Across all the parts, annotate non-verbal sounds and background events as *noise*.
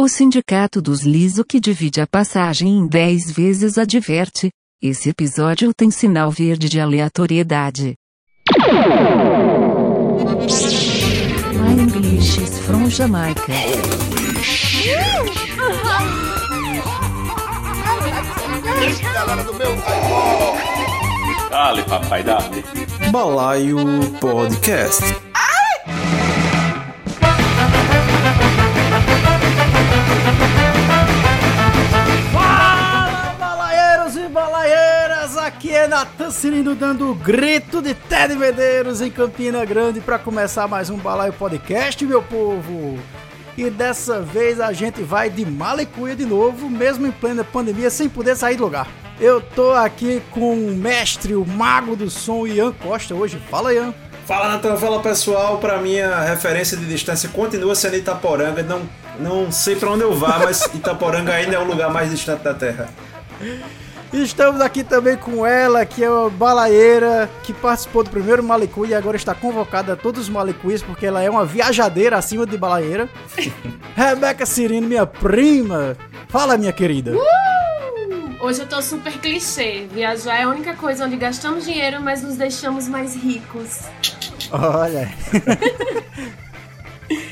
O Sindicato dos Liso que divide a passagem em 10 vezes adverte. Esse episódio tem sinal verde de aleatoriedade. My English is from Jamaica. Dale, papai, dale. Balaio Podcast. Fala, é Natan Cirino dando o grito de Ted Medeiros em Campina Grande para começar mais um Balaio Podcast, meu povo! E dessa vez a gente vai de Malicuia de novo, mesmo em plena pandemia, sem poder sair do lugar. Eu tô aqui com o mestre, o mago do som, Ian Costa, hoje. Fala, Ian! Fala, Natan. Fala, pessoal. Pra minha referência de distância continua sendo Itaporanga. Não, não sei pra onde eu vá, mas *laughs* Itaporanga ainda é o lugar mais distante da Terra. Estamos aqui também com ela, que é uma balaeira, que participou do primeiro Malicu e agora está convocada a todos os Malicuis, porque ela é uma viajadeira acima de balaeira. *laughs* Rebeca Cirino, minha prima. Fala, minha querida. Hoje eu tô super clichê. Viajar é a única coisa onde gastamos dinheiro, mas nos deixamos mais ricos. Olha. *laughs*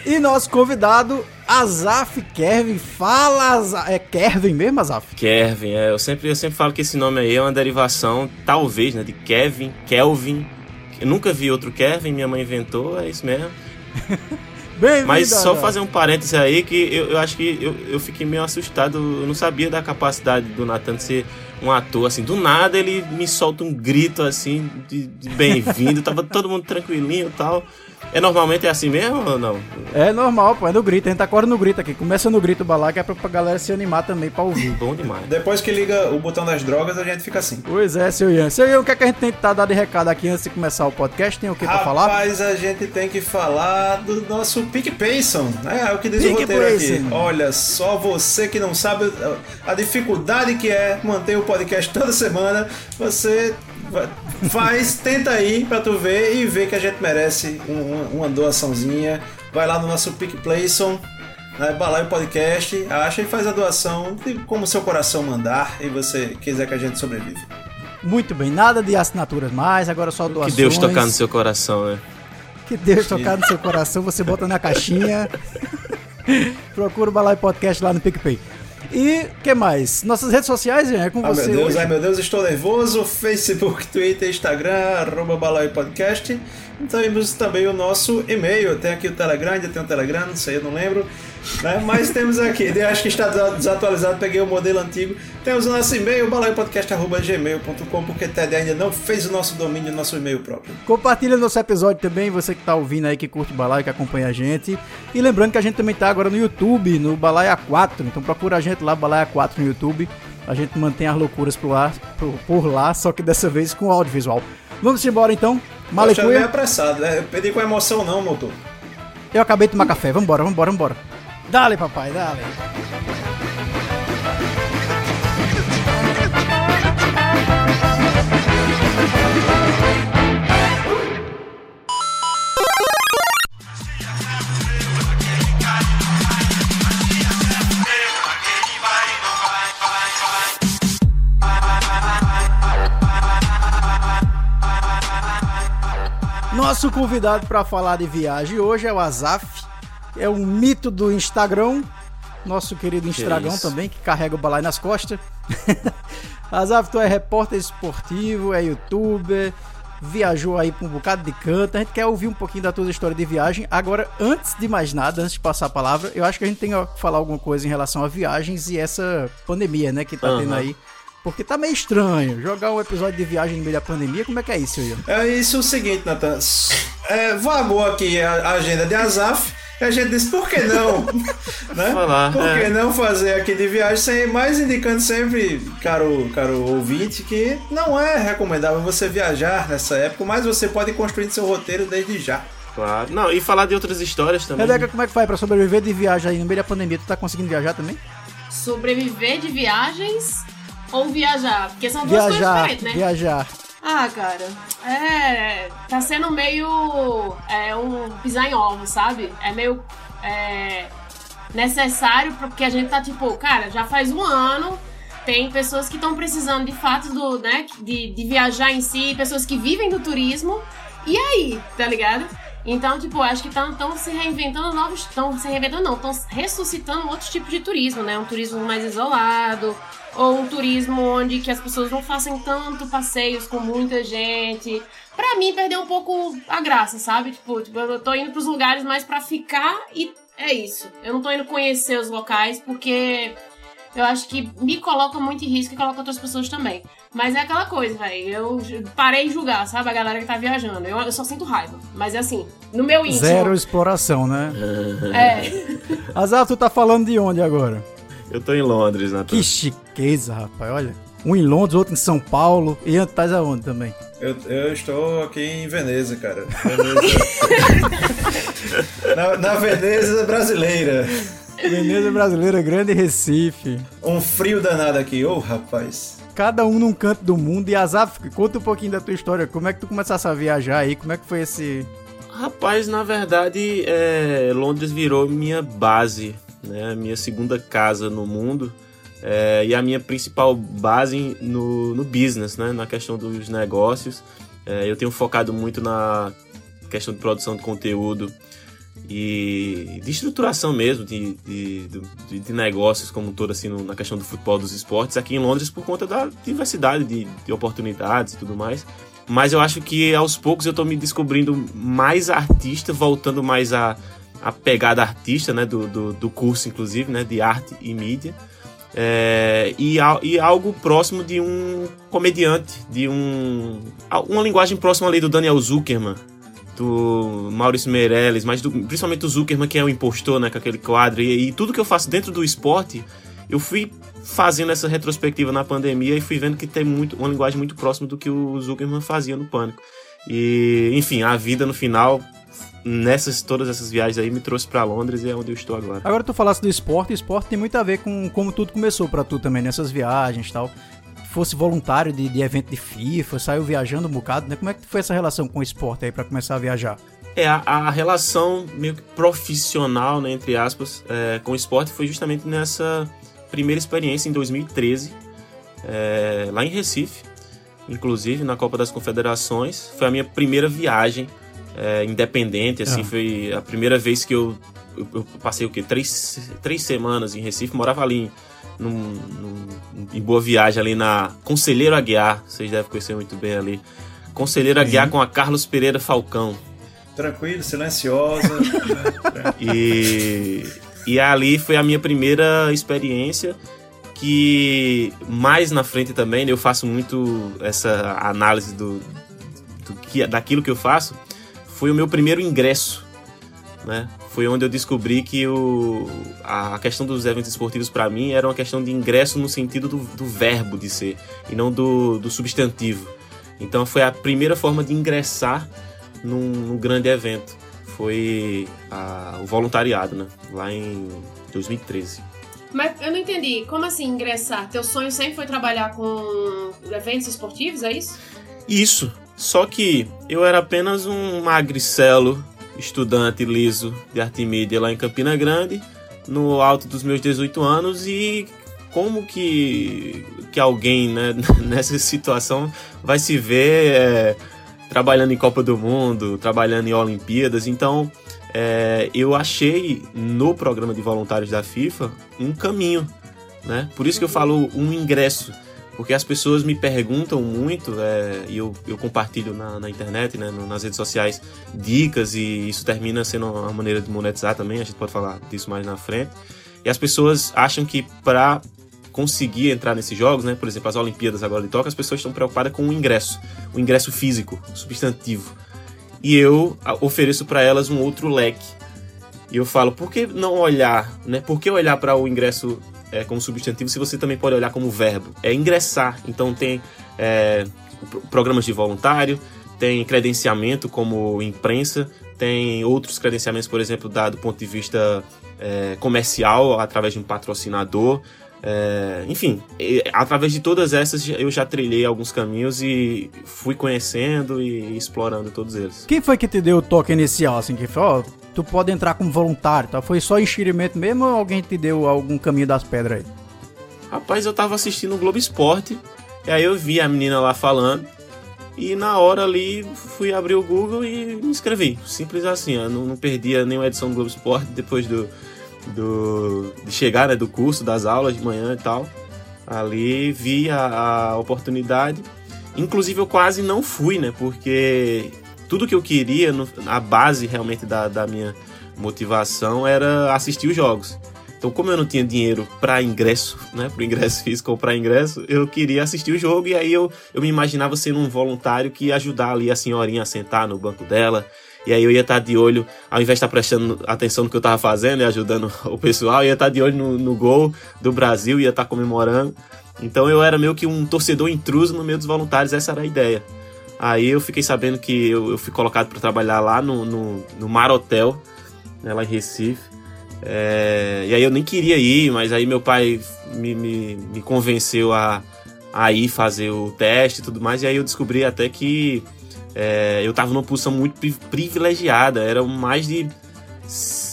e nosso convidado, Azaf Kevin. Fala, Azaf. É Kevin mesmo, Azaf? Kevin, é, eu sempre, eu sempre falo que esse nome aí é uma derivação, talvez, né, de Kevin, Kelvin. Eu nunca vi outro Kevin, minha mãe inventou, é isso mesmo. *laughs* Mas só Azaf. fazer um parêntese aí que eu, eu acho que eu, eu fiquei meio assustado. Eu não sabia da capacidade do Nathan de ser um ator, assim. Do nada ele me solta um grito assim de, de bem-vindo. Tava todo mundo tranquilinho e tal. É normalmente é assim mesmo ou não? É normal, pô, é no grito. A gente acorda no grito aqui. Começa no grito balar, que é pra, pra galera se animar também pra ouvir. Bom demais. Depois que liga o botão das drogas, a gente fica assim. Pois é, seu Ian. Seu Ian, o que, é que a gente tem que estar dando de recado aqui antes de começar o podcast? Tem o que pra falar? Rapaz, a gente tem que falar do nosso PicPayson. É, é o que diz o roteiro aqui. Payson. Olha, só você que não sabe a dificuldade que é manter o podcast toda semana, você faz, tenta aí pra tu ver e ver que a gente merece um- uma, uma doaçãozinha. Vai lá no nosso PicPayson. Né, Balaio Podcast, acha e faz a doação de como seu coração mandar e você quiser que a gente sobrevive. Muito bem, nada de assinaturas mais, agora só Que doações. Deus tocar no seu coração, né? Que Deus tocar no seu coração, você bota na caixinha. *laughs* Procura o Balai Podcast lá no PicPay. E que mais? Nossas redes sociais, é com Ai você meu Deus, hoje. ai meu Deus, estou nervoso. Facebook, Twitter, Instagram, arroba Balaio Podcast. Temos também o nosso e-mail. Tem aqui o Telegram, ainda tem o Telegram, não sei, eu não lembro. Né? Mas temos aqui, eu acho que está desatualizado, peguei o modelo antigo. Temos o nosso e-mail, balaiopodcast.gmail.com, porque Ted ainda não fez o nosso domínio, o nosso e-mail próprio. Compartilha nosso episódio também, você que tá ouvindo aí, que curte Balai, que acompanha a gente. E lembrando que a gente também tá agora no YouTube, no Balaia 4. Então procura a gente lá, Balaia 4 no YouTube. A gente mantém as loucuras por lá, por, lá só que dessa vez com audiovisual. Vamos embora então. Poxa, meio Malicuia, apressado, né? Eu pedi com emoção não, motor. eu acabei de tomar café. Vambora, vambora, vambora. Dale, papai, dale. Nosso convidado para falar de viagem hoje é o Azaf, é um mito do Instagram, nosso querido Instagram isso. também, que carrega o balai nas costas. *laughs* Azaf, tu é repórter esportivo, é youtuber, viajou aí pra um bocado de canto. A gente quer ouvir um pouquinho da tua história de viagem. Agora, antes de mais nada, antes de passar a palavra, eu acho que a gente tem que falar alguma coisa em relação a viagens e essa pandemia, né, que tá Aham. tendo aí. Porque tá meio estranho jogar um episódio de viagem no meio da pandemia. Como é que é isso, Ian? É isso o seguinte, Natan. É, vagou aqui a agenda de Azaf. E a gente disse, por que não? *laughs* né? Falar, por que é. não fazer aqui de viagem, sem, mais indicando sempre, caro, caro ouvinte, que não é recomendável você viajar nessa época, mas você pode construir seu roteiro desde já. Claro. Não, e falar de outras histórias também. Rebeca, como é que faz pra sobreviver de viagem aí no meio da pandemia? Tu tá conseguindo viajar também? Sobreviver de viagens ou viajar? Porque são duas coisas Viajar, diferentes, né? viajar. Ah, cara, é. Tá sendo meio. É um pisar em ovos, sabe? É meio. É. necessário, porque a gente tá tipo, cara, já faz um ano, tem pessoas que estão precisando de fato do, né, de, de viajar em si, pessoas que vivem do turismo. E aí, tá ligado? Então, tipo, acho que estão se reinventando novos. Estão se reinventando, não, estão ressuscitando outros tipos de turismo, né? Um turismo mais isolado, ou um turismo onde que as pessoas não façam tanto passeios com muita gente. Pra mim, perdeu um pouco a graça, sabe? Tipo, tipo eu tô indo pros lugares mais pra ficar e é isso. Eu não tô indo conhecer os locais porque eu acho que me coloca muito em risco e coloca outras pessoas também. Mas é aquela coisa, velho. Eu parei de julgar, sabe? A galera que tá viajando. Eu, eu só sinto raiva. Mas é assim, no meu íntimo. Zero exploração, né? É. *laughs* Azar, tu tá falando de onde agora? Eu tô em Londres, Natan. Que chiqueza, rapaz, olha. Um em Londres, outro em São Paulo. E estás aonde também? Eu, eu estou aqui em Veneza, cara. Veneza. *laughs* na, na Veneza brasileira. Veneza brasileira, grande Recife. Um frio danado aqui, ô oh, rapaz. Cada um num canto do mundo. E Azaf, conta um pouquinho da tua história. Como é que tu começasse a viajar aí? Como é que foi esse. Rapaz, na verdade, é, Londres virou minha base, né? Minha segunda casa no mundo. É, e a minha principal base no, no business, né? Na questão dos negócios. É, eu tenho focado muito na questão de produção de conteúdo e de estruturação mesmo de, de, de, de negócios como um todo assim no, na questão do futebol dos esportes aqui em Londres por conta da diversidade de, de oportunidades e tudo mais mas eu acho que aos poucos eu estou me descobrindo mais artista voltando mais a, a pegada artista né do, do, do curso inclusive né de arte e mídia é, e, e algo próximo de um comediante de um uma linguagem próxima ali do Daniel Zuckerman do Maurício Meirelles, mas do, principalmente do Zuckerman, que é o impostor, né, com aquele quadro. E, e, tudo que eu faço dentro do esporte, eu fui fazendo essa retrospectiva na pandemia e fui vendo que tem muito, uma linguagem muito próxima do que o Zuckerman fazia no Pânico. E, enfim, a vida no final, nessas todas essas viagens aí, me trouxe para Londres e é onde eu estou agora. Agora tu falasse do esporte, esporte tem muito a ver com como tudo começou para tu também, nessas viagens tal fosse voluntário de, de evento de FIFA, saiu viajando um bocado, né? Como é que foi essa relação com o esporte aí para começar a viajar? É, a, a, relação meio que profissional, né, entre aspas, é, com o esporte foi justamente nessa primeira experiência em 2013, é, lá em Recife, inclusive na Copa das Confederações. Foi a minha primeira viagem é, independente, assim, ah. foi a primeira vez que eu, eu, eu, passei o quê? Três, três semanas em Recife, morava ali em num, num, em Boa Viagem, ali na Conselheiro Aguiar, vocês devem conhecer muito bem ali. Conselheiro Aguiar com a Carlos Pereira Falcão. Tranquilo, silenciosa. *laughs* e, e ali foi a minha primeira experiência que mais na frente também né, eu faço muito essa análise do, do que daquilo que eu faço foi o meu primeiro ingresso né foi onde eu descobri que o, a questão dos eventos esportivos para mim era uma questão de ingresso no sentido do, do verbo de ser e não do, do substantivo. Então foi a primeira forma de ingressar num, num grande evento. Foi a, o voluntariado, né? Lá em 2013. Mas eu não entendi. Como assim ingressar? Teu sonho sempre foi trabalhar com eventos esportivos, é isso? Isso. Só que eu era apenas um magricelo estudante liso de arte e mídia lá em Campina Grande, no alto dos meus 18 anos e como que, que alguém né, *laughs* nessa situação vai se ver é, trabalhando em Copa do Mundo, trabalhando em Olimpíadas. Então é, eu achei no programa de voluntários da FIFA um caminho. Né? Por isso que eu falo um ingresso porque as pessoas me perguntam muito, é, e eu, eu compartilho na, na internet, né, nas redes sociais, dicas, e isso termina sendo uma maneira de monetizar também, a gente pode falar disso mais na frente. E as pessoas acham que para conseguir entrar nesses jogos, né, por exemplo, as Olimpíadas agora de Tóquio, as pessoas estão preocupadas com o ingresso, o ingresso físico, substantivo. E eu ofereço para elas um outro leque. E eu falo, por que não olhar, né? Por que olhar para o ingresso é, como substantivo se você também pode olhar como verbo. É ingressar. Então tem é, programas de voluntário, tem credenciamento como imprensa, tem outros credenciamentos, por exemplo, do ponto de vista é, comercial, através de um patrocinador. É, enfim, através de todas essas eu já trilhei alguns caminhos e fui conhecendo e explorando todos eles. Quem foi que te deu o toque inicial, assim, que tu pode entrar como voluntário, tá? Foi só enxerimento mesmo ou alguém te deu algum caminho das pedras aí? Rapaz, eu tava assistindo o Globo Esporte, e aí eu vi a menina lá falando, e na hora ali fui abrir o Google e me inscrevi. Simples assim, eu não, não perdia nenhuma edição do Globo Esporte depois do, do de chegar, né, do curso, das aulas de manhã e tal. Ali vi a, a oportunidade. Inclusive eu quase não fui, né? Porque tudo que eu queria, no, a base realmente da, da minha motivação era assistir os jogos. Então, como eu não tinha dinheiro para ingresso, né, para ingresso *laughs* físico ou para ingresso, eu queria assistir o jogo e aí eu, eu me imaginava sendo um voluntário que ia ajudar ali a senhorinha a sentar no banco dela. E aí eu ia estar de olho, ao invés de estar prestando atenção no que eu estava fazendo e ajudando *laughs* o pessoal, eu ia estar de olho no, no gol do Brasil, ia estar comemorando. Então eu era meio que um torcedor intruso no meio dos voluntários, essa era a ideia. Aí eu fiquei sabendo que eu, eu fui colocado para trabalhar lá no, no, no Mar Hotel, né, lá em Recife. É, e aí eu nem queria ir, mas aí meu pai me, me, me convenceu a, a ir fazer o teste e tudo mais. E aí eu descobri até que é, eu tava numa posição muito privilegiada. Eram mais de.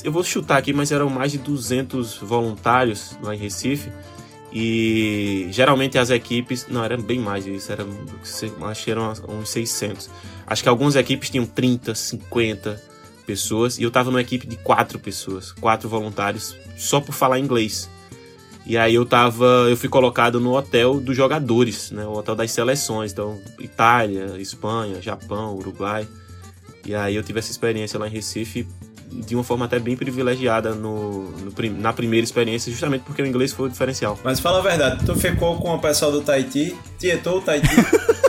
Eu vou chutar aqui, mas eram mais de 200 voluntários lá em Recife. E geralmente as equipes. Não, eram bem mais disso. Era, acho que eram uns 600. Acho que algumas equipes tinham 30, 50 pessoas e eu tava numa equipe de quatro pessoas, quatro voluntários, só por falar inglês. E aí eu tava, eu fui colocado no hotel dos jogadores, né, o hotel das seleções, então Itália, Espanha, Japão, Uruguai. E aí eu tive essa experiência lá em Recife de uma forma até bem privilegiada no, no, na primeira experiência, justamente porque o inglês foi o diferencial. Mas fala a verdade, tu ficou com o pessoal do Tahiti, tietou o Tahiti. *laughs*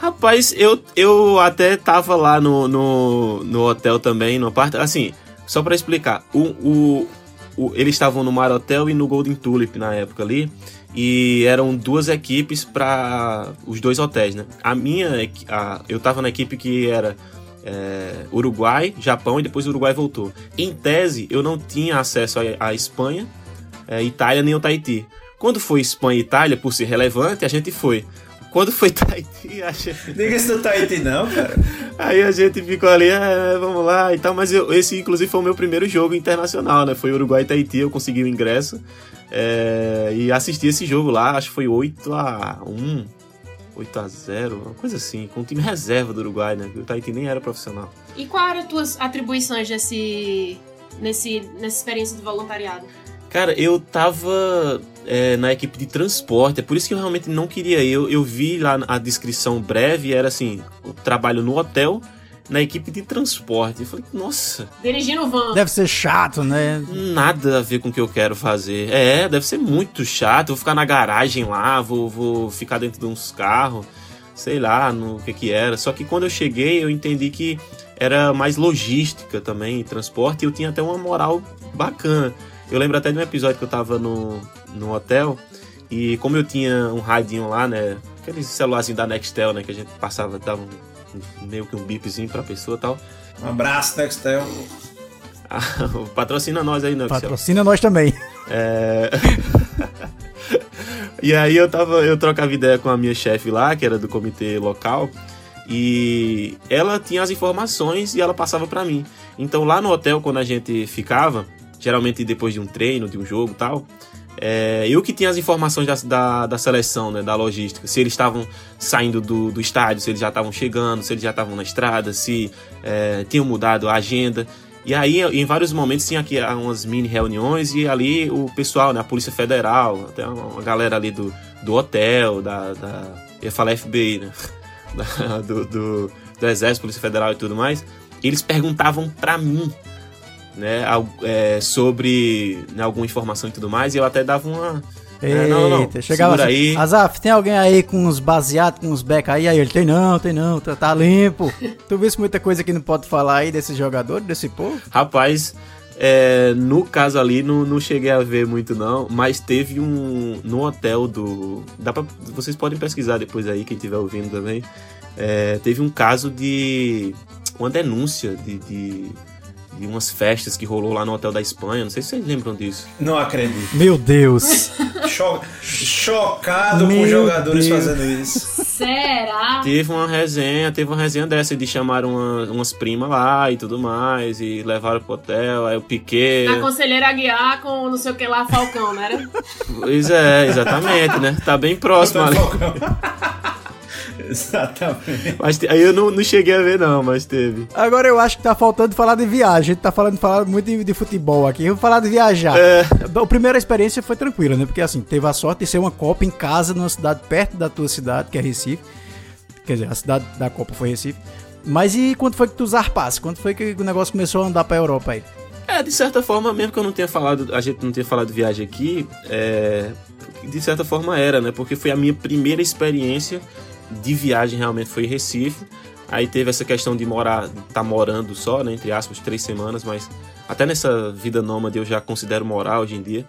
Rapaz, eu, eu até tava lá no, no, no hotel também, no parte. Assim, só para explicar, o, o, o, eles estavam no Mar Hotel e no Golden Tulip na época ali. E eram duas equipes para os dois hotéis, né? A minha, a, eu tava na equipe que era é, Uruguai, Japão e depois o Uruguai voltou. Em tese, eu não tinha acesso à Espanha, é, Itália nem ao Tahiti. Quando foi Espanha e Itália, por ser relevante, a gente foi. Quando foi *laughs* Tahiti, a gente... Diga-se do Tahiti não, cara. Aí a gente ficou ali, ah, vamos lá e tal, mas eu, esse inclusive foi o meu primeiro jogo internacional, né? Foi Uruguai e Tahiti, eu consegui o ingresso é, e assisti esse jogo lá, acho que foi 8 a 1 8 a 0 uma coisa assim, com o time reserva do Uruguai, né? O Tahiti nem era profissional. E quais eram as tuas atribuições nesse, nesse, nessa experiência de voluntariado? Cara, eu tava é, na equipe de transporte, é por isso que eu realmente não queria. Eu, eu vi lá a descrição breve, era assim: o trabalho no hotel, na equipe de transporte. Eu falei, nossa. Dirigindo van. Deve ser chato, né? Nada a ver com o que eu quero fazer. É, deve ser muito chato. vou ficar na garagem lá, vou, vou ficar dentro de uns carros, sei lá no que que era. Só que quando eu cheguei, eu entendi que era mais logística também, transporte, e eu tinha até uma moral bacana. Eu lembro até de um episódio que eu tava no, no hotel e como eu tinha um radinho lá, né? Aquele celularzinho da Nextel, né? Que a gente passava, dava um, meio que um bipzinho pra pessoa e tal. Um abraço, Nextel. Ah, *laughs* patrocina nós aí, Nextel. Patrocina nós também. É... *laughs* e aí eu tava, eu trocava ideia com a minha chefe lá, que era do comitê local, e ela tinha as informações e ela passava para mim. Então lá no hotel, quando a gente ficava, geralmente depois de um treino, de um jogo tal. É, eu que tinha as informações da, da, da, seleção, né, da logística, se eles estavam saindo do, do estádio, se eles já estavam chegando, se eles já estavam na estrada, se é, tinham mudado a agenda. E aí, em vários momentos, tinha aqui umas mini reuniões e ali o pessoal, né, a Polícia Federal, até uma galera ali do, do hotel, da, da. Eu falar FBI, né? *laughs* Do, do, do Exército, Polícia Federal e tudo mais. Eles perguntavam para mim né, é, sobre né, alguma informação e tudo mais, e eu até dava uma. Eita, é, não, não, chegava assim, aí. Azaf, tem alguém aí com uns baseados, com uns becos aí? Aí ele, tem não, tem não, tá, tá limpo. tu viste muita coisa que não pode falar aí desses jogadores, desse povo? Rapaz, é, no caso ali, não, não cheguei a ver muito não, mas teve um, no hotel do... Dá pra, vocês podem pesquisar depois aí, quem estiver ouvindo também. É, teve um caso de... Uma denúncia de, de de umas festas que rolou lá no Hotel da Espanha. Não sei se vocês lembram disso. Não acredito. Meu Deus! *laughs* Cho- chocado com Meu os jogadores Deus. fazendo isso. Será? Teve uma resenha, teve uma resenha dessa de chamar uma- umas primas lá e tudo mais, e levaram pro hotel, aí o Piquet. Na conselheira Aguiar com não sei o que lá, Falcão, não era? Pois é, exatamente, né? Tá bem próximo ali. Falcão. *laughs* *laughs* Exatamente. Mas te- aí eu não, não cheguei a ver, não, mas teve. Agora eu acho que tá faltando falar de viagem. A gente tá falando, falando muito de, de futebol aqui. Vamos falar de viajar. É. A primeira experiência foi tranquila, né? Porque assim, teve a sorte de ser uma Copa em casa, numa cidade perto da tua cidade, que é Recife. Quer dizer, a cidade da Copa foi Recife. Mas e quando foi que tu zarpasse? Quando foi que o negócio começou a andar pra Europa aí? É, de certa forma, mesmo que eu não tenha falado, a gente não tenha falado de viagem aqui, é, de certa forma era, né? Porque foi a minha primeira experiência de viagem realmente foi em Recife. Aí teve essa questão de morar, tá morando só, né? Entre aspas, três semanas, mas até nessa vida nômade eu já considero morar hoje em dia.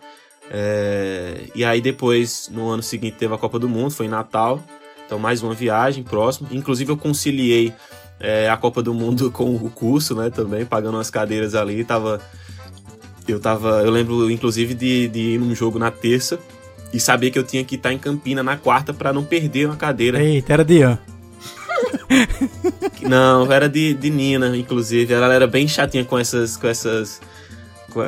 É, e aí depois, no ano seguinte, teve a Copa do Mundo, foi em Natal. Então mais uma viagem próximo. Inclusive eu conciliei é, a Copa do Mundo *laughs* com o curso, né? Também, pagando umas cadeiras ali. Tava. Eu tava. Eu lembro, inclusive, de, de ir num jogo na terça e saber que eu tinha que estar em Campina na quarta pra não perder uma cadeira. Eita, era de Ian. *laughs* Não, era de, de Nina, inclusive. Ela era bem chatinha com essas. com essas.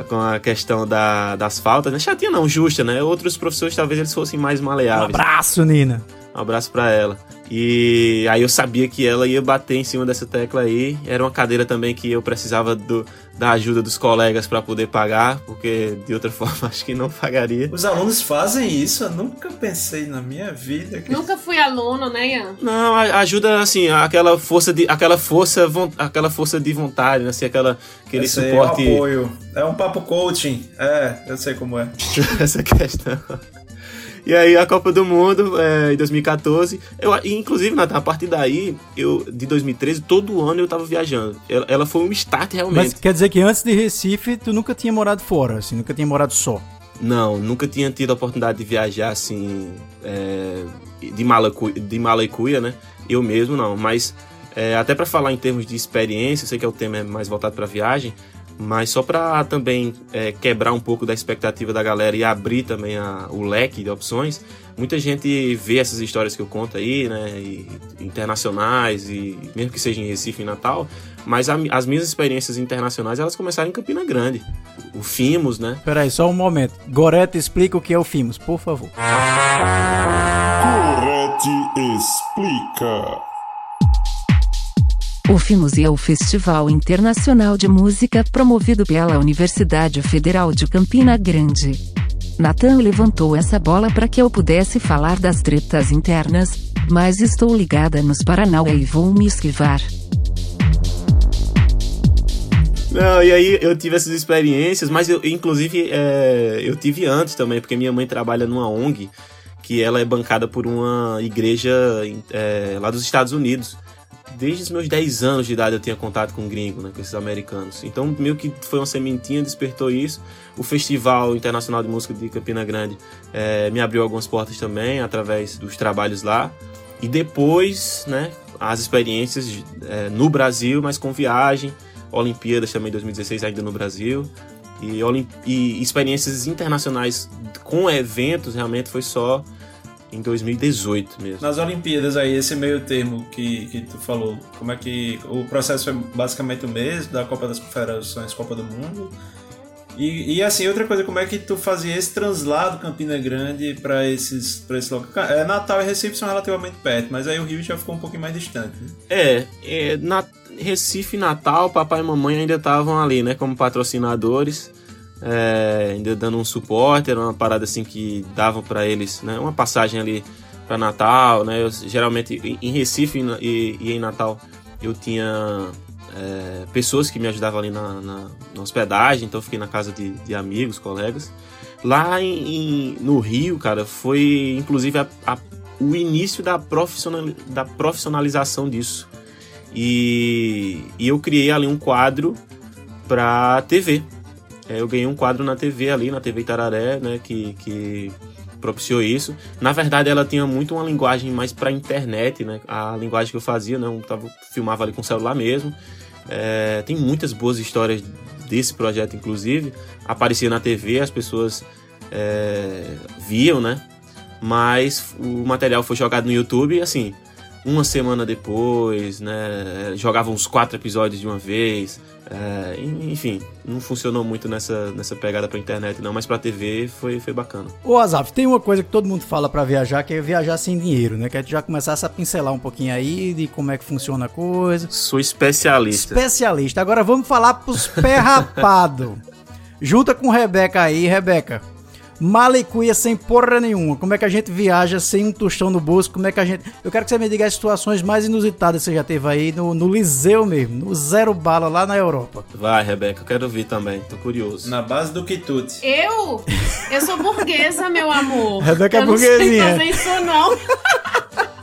com a, questão da, das faltas. Né? Chatinha não, justa, né? Outros professores talvez eles fossem mais Um maleáveis. abraço, Nina. Um abraço pra ela. E aí eu sabia que ela ia bater em cima dessa tecla aí. Era uma cadeira também que eu precisava do, da ajuda dos colegas pra poder pagar, porque de outra *laughs* forma acho que não pagaria. Os alunos fazem isso, eu nunca pensei na minha vida que Nunca fui aluno, né, Ian? Não, a- ajuda assim, aquela força de aquela força, aquela força de vontade, né? assim, aquela aquele Esse é suporte, apoio. É um papo coaching. É, eu sei como é. *laughs* essa questão. E aí a Copa do Mundo é, em 2014, eu, inclusive na a partir daí, eu de 2013, todo ano eu tava viajando. Ela, ela foi um start realmente. Mas quer dizer que antes de Recife, tu nunca tinha morado fora, assim, nunca tinha morado só. Não, nunca tinha tido a oportunidade de viajar assim, é, de, mala, de mala e cuia, né? Eu mesmo não, mas é, até para falar em termos de experiência, eu sei que é o tema é mais voltado para viagem, mas só para também é, quebrar um pouco da expectativa da galera e abrir também a- o leque de opções, muita gente vê essas histórias que eu conto aí, né? e- internacionais, e mesmo que seja em Recife e Natal, mas a as minhas experiências internacionais elas começaram em Campina Grande. O Fimos, né? Peraí, só um momento. Goreta, explica o que é o Fimos, por favor. Correte explica. O FIMUS é o Festival Internacional de Música promovido pela Universidade Federal de Campina Grande. Nathan levantou essa bola para que eu pudesse falar das tretas internas, mas estou ligada nos Paranauê e vou me esquivar. Não, e aí eu tive essas experiências, mas eu, inclusive, é, eu tive antes também, porque minha mãe trabalha numa ONG que ela é bancada por uma igreja é, lá dos Estados Unidos. Desde os meus 10 anos de idade eu tinha contato com gringo, né, com esses americanos. Então, meio que foi uma sementinha, despertou isso. O Festival Internacional de Música de Campina Grande é, me abriu algumas portas também, através dos trabalhos lá. E depois, né, as experiências é, no Brasil, mas com viagem. Olimpíadas também 2016 ainda no Brasil. E, e experiências internacionais com eventos realmente foi só em 2018 mesmo. Nas Olimpíadas aí, esse meio termo que, que tu falou, como é que o processo foi basicamente o mesmo, da Copa das Confederações, Copa do Mundo? E, e assim, outra coisa, como é que tu fazia esse translado Campina Grande para esses para esse local? É, Natal e Recife são relativamente perto, mas aí o Rio já ficou um pouquinho mais distante. né? É, é, na Recife e Natal, papai e mamãe ainda estavam ali, né, como patrocinadores, é, ainda dando um suporte, era uma parada assim que davam para eles, né, uma passagem ali para Natal, né, eu, geralmente em- Recife e e, em Natal eu tinha é, pessoas que me ajudavam ali na, na- na hospedagem, então fiquei na casa de, de amigos, colegas. Lá em, em- no Rio, cara, foi inclusive a- a- o início da, profissional, da profissionalização disso. E, e eu criei ali um quadro pra TV. É, eu ganhei um quadro na TV ali, na TV Itararé, né, que, que propiciou isso. Na verdade, ela tinha muito uma linguagem mais pra internet, né, a linguagem que eu fazia, né, eu tava, filmava ali com o celular mesmo. É, tem muitas boas histórias desse projeto, inclusive. Aparecia na TV, as pessoas é, viam, né? Mas o material foi jogado no YouTube e assim, uma semana depois, né? Jogava uns quatro episódios de uma vez. É, enfim, não funcionou muito nessa, nessa pegada pra internet, não, mas pra TV foi, foi bacana. Ô Azaf, tem uma coisa que todo mundo fala pra viajar, que é viajar sem dinheiro, né? Que é já começasse a pincelar um pouquinho aí de como é que funciona a coisa. Sou especialista. Especialista. Agora vamos falar pros *laughs* pé rapado. Junta com Rebeca aí, Rebeca. Malicuia sem porra nenhuma. Como é que a gente viaja sem um tostão no bolso? Como é que a gente. Eu quero que você me diga as situações mais inusitadas que você já teve aí no, no Liceu mesmo, no Zero Bala lá na Europa. Vai, Rebeca, eu quero ouvir também, tô curioso. Na base do quitute. Eu? Eu sou burguesa, meu amor. *laughs* Rebeca é eu não sei burguesinha. fazer isso, não. *laughs*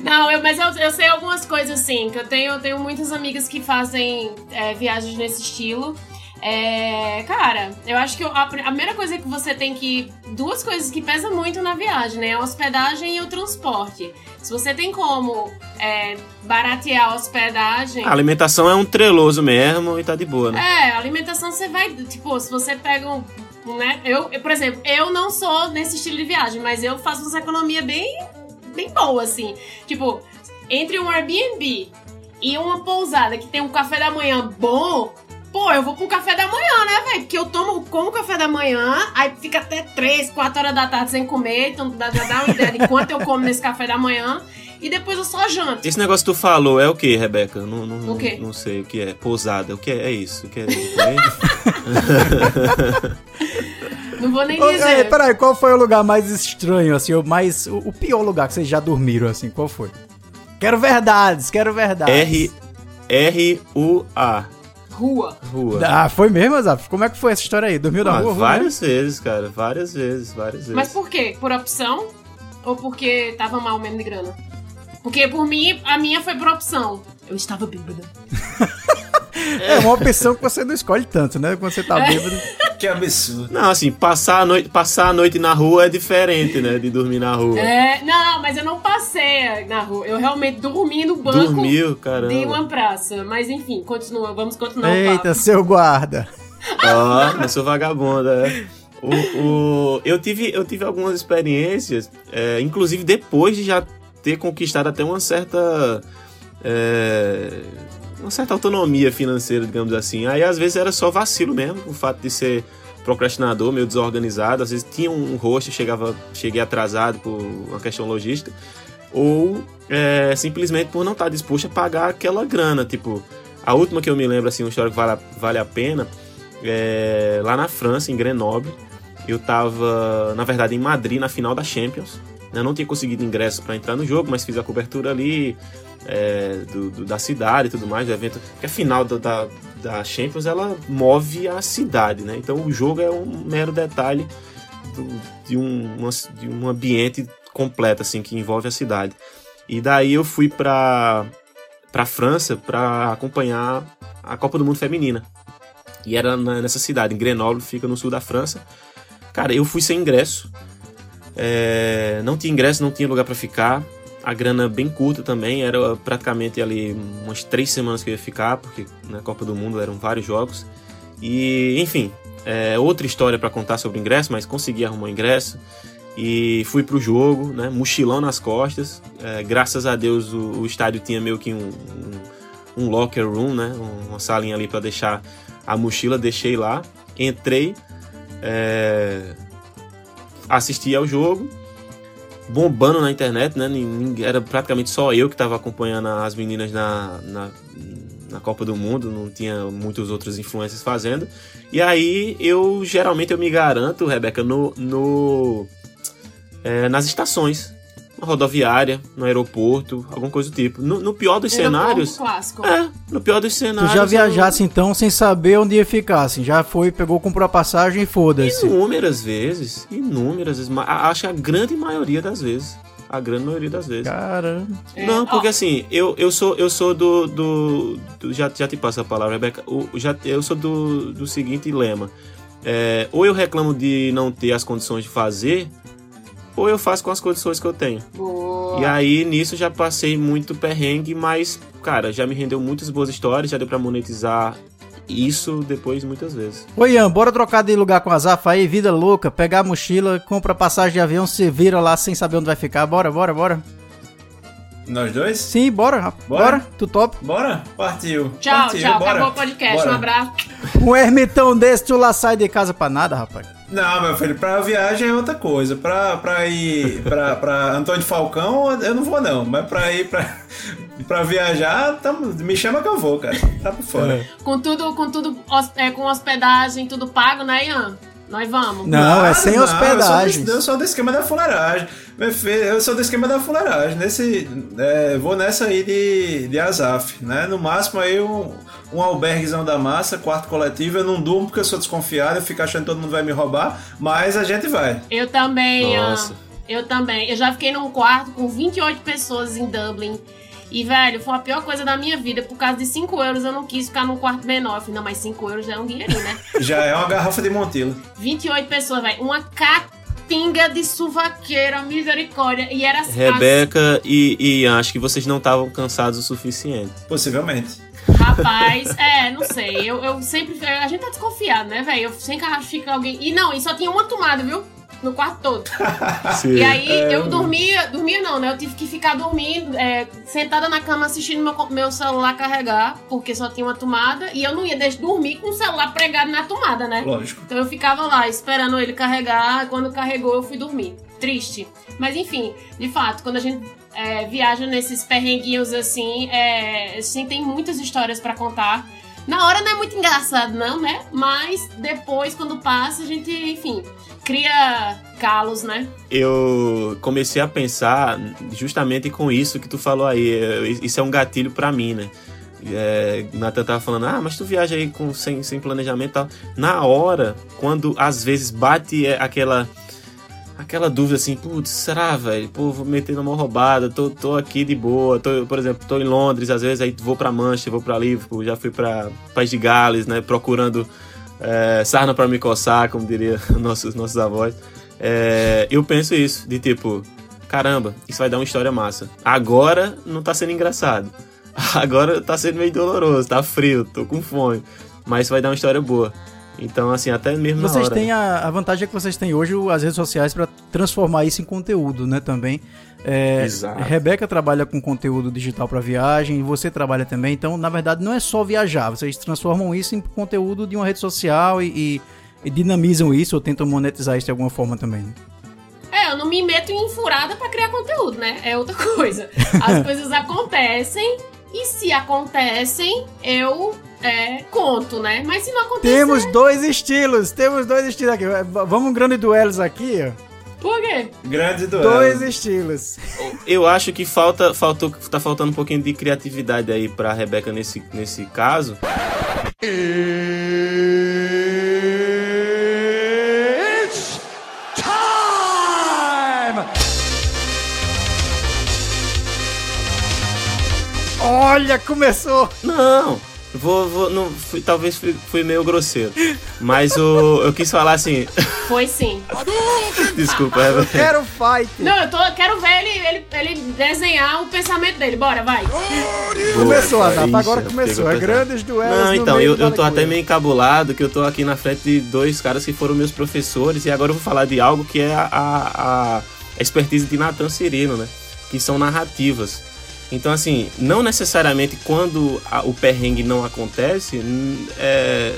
Não, eu- mas eu, eu sei algumas coisas assim, que eu tenho, eu tenho muitas amigas que fazem é, viagens nesse estilo. É, cara, eu acho que a, pri- a primeira coisa que você tem que. Duas coisas que pesam muito na viagem, né? A hospedagem e o transporte. Se você tem como é, baratear a hospedagem. A alimentação é um treloso mesmo e tá de boa, né? É, alimentação você vai. Tipo, se você pega um. Né? Eu, eu, por exemplo, eu não sou nesse estilo de viagem, mas eu faço uma economia bem, bem boa, assim. Tipo, entre um Airbnb e uma pousada que tem um café da manhã bom. Pô, eu vou pro café da manhã, né, velho? Porque eu tomo, como café da manhã, aí fica até 3, 4 horas da tarde sem comer, então dá, já dá uma ideia de quanto eu como nesse café da manhã. E depois eu só janto. Esse negócio que tu falou é o que, Rebeca? Não, não, O quê? não sei o que é. Pousada, o que é, é isso? O que é? *laughs* Não vou nem Ô, dizer. é, peraí, qual foi o lugar mais estranho, assim, o mais. O, o pior lugar que vocês já dormiram, assim, qual foi? Quero verdades, quero verdades. R, R-U-A. Rua. Rua. Ah, foi mesmo, Azaf? Como é que foi essa história aí? Dormiu na Ah, rua? várias vezes, cara. Várias vezes, várias vezes. Mas por quê? Por opção? Ou porque tava mal mesmo de grana? Porque por mim, a minha foi por opção. Eu estava bêbada. *laughs* É uma opção que você não escolhe tanto, né? Quando você tá bêbado. Que absurdo. Não, assim, passar a, noite, passar a noite na rua é diferente, né? De dormir na rua. É, não, mas eu não passei na rua. Eu realmente dormi no banco Dormiu, caramba. de uma praça. Mas enfim, continua, vamos continuar o Eita, papo. seu guarda. Ó, eu sou vagabunda, é. O, o- eu, tive, eu tive algumas experiências, é, inclusive depois de já ter conquistado até uma certa. é, uma certa autonomia financeira, digamos assim. Aí às vezes era só vacilo mesmo, o fato de ser procrastinador, meio desorganizado. Às vezes tinha um rosto, chegava, cheguei atrasado por uma questão logística. Ou é, simplesmente por não estar disposto a pagar aquela grana. Tipo, a última que eu me lembro, assim, uma história que vale, a- vale a pena, é, lá na França, em Grenoble. Eu tava, na verdade, em Madrid, na final da Champions. Eu não tinha conseguido ingresso para entrar no jogo, mas fiz a cobertura ali é, do, do- da cidade e tudo mais, do evento. Porque a final da, da, da Champions, ela move a cidade, né? Então o jogo é um mero detalhe do- de, um, uma- de um ambiente completo, assim, que envolve a cidade. E daí eu fui pra, pra França para acompanhar a Copa do Mundo Feminina. E era nessa cidade, em Grenoble, fica no sul da França. Cara, eu fui sem ingresso. É, não tinha ingresso, não tinha lugar para ficar. A grana bem curta também, era praticamente ali umas três semanas que eu ia ficar, porque na Copa do Mundo eram vários jogos. E, enfim, é outra história para contar sobre ingresso, mas consegui arrumar o ingresso. E fui pro jogo, né? Mochilão nas costas. É, graças a Deus o, o estádio tinha meio que um, um, um locker room, né? Uma salinha ali para deixar a mochila. Deixei lá. Entrei. É, assisti ao jogo. Bombando na internet, né? Era praticamente só eu que estava acompanhando as meninas na, na, na Copa do Mundo. Não tinha muitas outras influências fazendo. E aí eu geralmente eu me garanto, Rebeca, no, no é, nas estações, na rodoviária, no aeroporto, alguma coisa do tipo. No, no pior dos Aeroporto cenários, clássico. é, no pior dos Tu cenários, já eu- viajasse então sem saber onde ia ficar, assim. Já foi, pegou, comprou a passagem e foda-se. inúmeras vezes, inúmeras vezes, acho que a grande maioria das vezes, a grande maioria das vezes. Caramba. É, Não, porque assim, eu, eu sou eu sou do, do, do- já, já te passo a palavra, Rebeca. O, já, eu sou do, do seguinte lema: É, ou eu reclamo de não ter as condições de fazer, ou eu faço com as condições que eu tenho. boa. E aí nisso já passei muito perrengue, mas cara, já me rendeu muitas boas histórias, já deu pra monetizar isso depois muitas vezes. Ô Ian, bora trocar de lugar com a Zafa aí, vida louca, pegar a mochila, compra passagem de avião, se vira lá sem saber onde vai ficar. Bora, bora, bora. Nós dois? Sim, bora, rap- Bora. bora, tu top. Bora? Partiu. Tchau, Partiu, tchau. bora. Acabou o podcast. Bora. Um abraço. Um ermitão desse, tu lá sai de casa pra nada, rapaz. Não, meu filho, pra viagem é outra coisa. Pra, pra ir pra, pra Antônio Falcão, eu não vou não. Mas pra ir pra, pra viajar, tamo- me chama que eu vou, cara. Tá por fora. Com tudo, com tudo, é, com hospedagem, tudo pago, né, Ian? Nós vamos. Não, é Nada, sem não, hospedagem. Eu sou, do, eu sou do esquema da fuleiragem. Eu sou do esquema da fuleiragem. Nesse, é, vou nessa aí de, de Azaf, né? No máximo aí um, um alberguezão da massa, quarto coletivo. Eu não durmo porque eu sou desconfiado, eu fico achando que todo mundo vai me roubar, mas a gente vai. Eu também. Nossa. Eu também. Eu já fiquei num quarto com 28 pessoas em Dublin. E, velho, foi a pior coisa da minha vida. Por causa de 5 euros, eu não quis ficar num quarto menor. Eu falei, não, mas 5 euros já é um dinheirinho, né? *laughs* Já é uma garrafa de Montila. 28 pessoas, velho. Uma catinga de suvaqueira, misericórdia. E era assim. Rebeca e, e Ian, acho que vocês não estavam cansados o suficiente. Possivelmente. Rapaz, é, não sei. Eu, eu sempre. A gente tá desconfiado, né, velho? Eu sempre acho que fica alguém. E não, e só tinha uma tomada, viu? No quarto todo. Sim. *laughs* E aí É, eu dormia, dormia não, né? Eu tive que ficar dormindo, é, sentada na cama assistindo meu, meu celular carregar, porque só tinha uma tomada, e eu não ia deixar dormir com o celular pregado na tomada, né? Lógico. Então eu ficava lá esperando ele carregar, quando carregou eu fui dormir. Triste. Mas enfim, de fato, quando a gente é, viaja nesses perrenguinhos assim, é, sim, tem muitas histórias pra contar. Na hora não é muito engraçado, não, né? Mas depois, quando passa, a gente, enfim, cria calos, né? eu comecei a pensar justamente com isso que tu falou aí. Isso é um gatilho pra mim, né? É, Nathan tava falando, ah, mas tu viaja aí com, sem, sem planejamento e tal. Na hora, quando às vezes bate é, aquela aquela dúvida assim, putz, será, velho? Pô, vou meter numa roubada, tô, tô aqui de boa, tô, por exemplo, tô em Londres, às vezes aí vou pra Manchester, vou pra Liverpool, já fui pra País de Gales, né, procurando é, sarna pra me coçar, como diria *laughs* nossos, nossos avós. É, eu penso isso, de tipo, caramba, isso vai dar uma história massa. Agora não tá sendo engraçado. *laughs* Agora tá sendo meio doloroso, tá frio, tô com fome. Mas isso vai dar uma história boa. Então, assim, até mesmo na Vocês hora. têm a, a vantagem é que vocês têm hoje as redes sociais para transformar isso em conteúdo, né? Também. É, Exato. Rebeca trabalha com conteúdo digital para viagem, você trabalha também. Então, na verdade, não é só viajar. Vocês transformam isso em conteúdo de uma rede social e, e- e dinamizam isso ou tentam monetizar isso de alguma forma também. né? É, eu não me meto em furada pra criar conteúdo, né? É outra coisa. As *laughs* coisas acontecem e se acontecem, eu é, conto, né? Mas se não acontecer, Temos dois estilos, temos dois estilos aqui. Vamos um grande duelos aqui, ó. Por quê? Grande duelo. Dois estilos. Eu acho que falta, faltou, tá faltando um pouquinho de criatividade aí pra Rebeca nesse, nesse caso. Olha, começou! Não, vou, vou não, fui- talvez fui, fui meio grosseiro. Mas o, eu quis falar assim. Foi sim. *laughs* Desculpa, Eu Rebeca. quero fight! Não, eu tô, quero ver ele, ele, ele desenhar o pensamento dele. Bora, vai. Começou, Boa, ixi, agora começou. É grandes duelos. Não, no então, meio eu, eu tô até meio encabulado que eu tô aqui na frente de dois caras que foram meus professores e agora eu vou falar de algo que é a, a, a expertise de Nathan Cirino, né? Que são narrativas. Então, assim, não necessariamente quando a- o perrengue não acontece, é,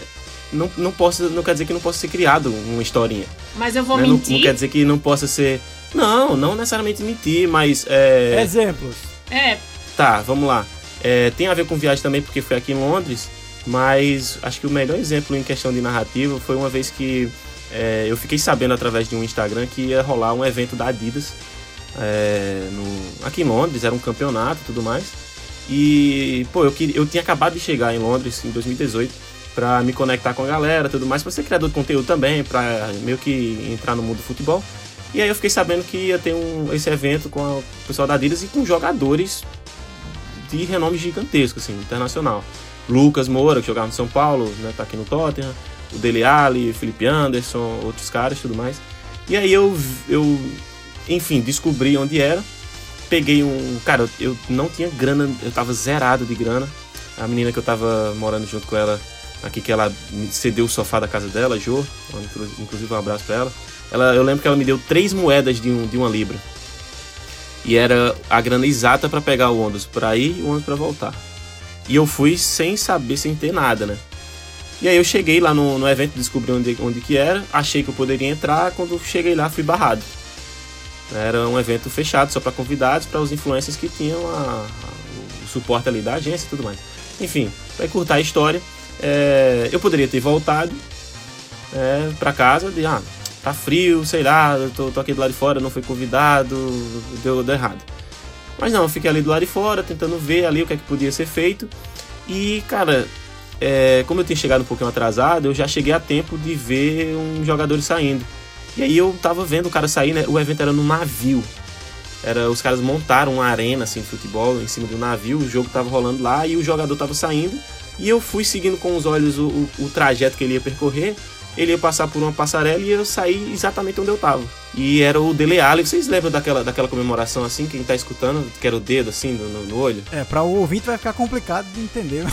não, não, posso, não quer dizer que não possa ser criado uma historinha. Mas eu vou né? Não, mentir. não quer dizer que não possa ser. Não, não necessariamente mentir, mas. É, Exemplos. É, Tá, vamos lá. É, tem a ver com viagem também, porque foi aqui em Londres, mas acho que o melhor exemplo em questão de narrativa foi uma vez que é, eu fiquei sabendo através de um Instagram que ia rolar um evento da Adidas é, no- aqui em Londres, era um campeonato e tudo mais. E, pô, eu, queria, eu tinha acabado de chegar em Londres em 2018 pra me conectar com a galera tudo mais, pra ser criador de conteúdo também, pra meio que entrar no mundo do futebol. E aí eu fiquei sabendo que ia ter um, esse evento com o pessoal da Adidas e com jogadores de renome gigantesco, assim, internacional. Lucas Moura, que jogava no São Paulo, né, tá aqui no Tottenham, o Dele Alli, Felipe Anderson, outros caras tudo mais. E aí eu, eu, enfim, descobri onde era, peguei um... Cara, eu não tinha grana, eu tava zerado de grana. A menina que eu tava morando junto com ela aqui que ela cedeu o sofá da casa dela, Jo, inclu- inclusive um abraço pra ela. ela. Eu lembro que ela me deu três moedas de, um, de uma libra. E era a grana exata pra pegar o ônibus pra ir e o ônibus pra voltar. E eu fui sem saber, sem ter nada, né? E aí eu cheguei lá no, no evento, descobri onde, onde que era, achei que eu poderia entrar, quando cheguei lá fui barrado. Era um evento fechado só para convidados, para os influencers que tinham a- a- o suporte ali da agência e tudo mais. Enfim, para encurtar a história, é, eu poderia ter voltado é, para casa de ah, tá frio, sei lá, eu tô, tô aqui do lado de fora, não fui convidado, deu, deu errado. Mas não, eu fiquei ali do lado de fora, tentando ver ali o que é que podia ser feito. E, cara, é, como eu tinha chegado um pouquinho atrasado, eu já cheguei a tempo de ver um jogador saindo. E aí eu tava vendo o cara sair, né? O evento era no navio. Era, os caras montaram uma arena assim, de futebol em cima do navio, o jogo tava rolando lá e o jogador tava saindo. E eu fui seguindo com os olhos o, o, o trajeto que ele ia percorrer. Ele ia passar por uma passarela e eu saí exatamente onde eu tava. E era o Dele Alli. Vocês lembram daquela, daquela comemoração assim, quem tá escutando, que era o dedo assim no, no- olho? É, pra o ouvinte vai ficar complicado de entender.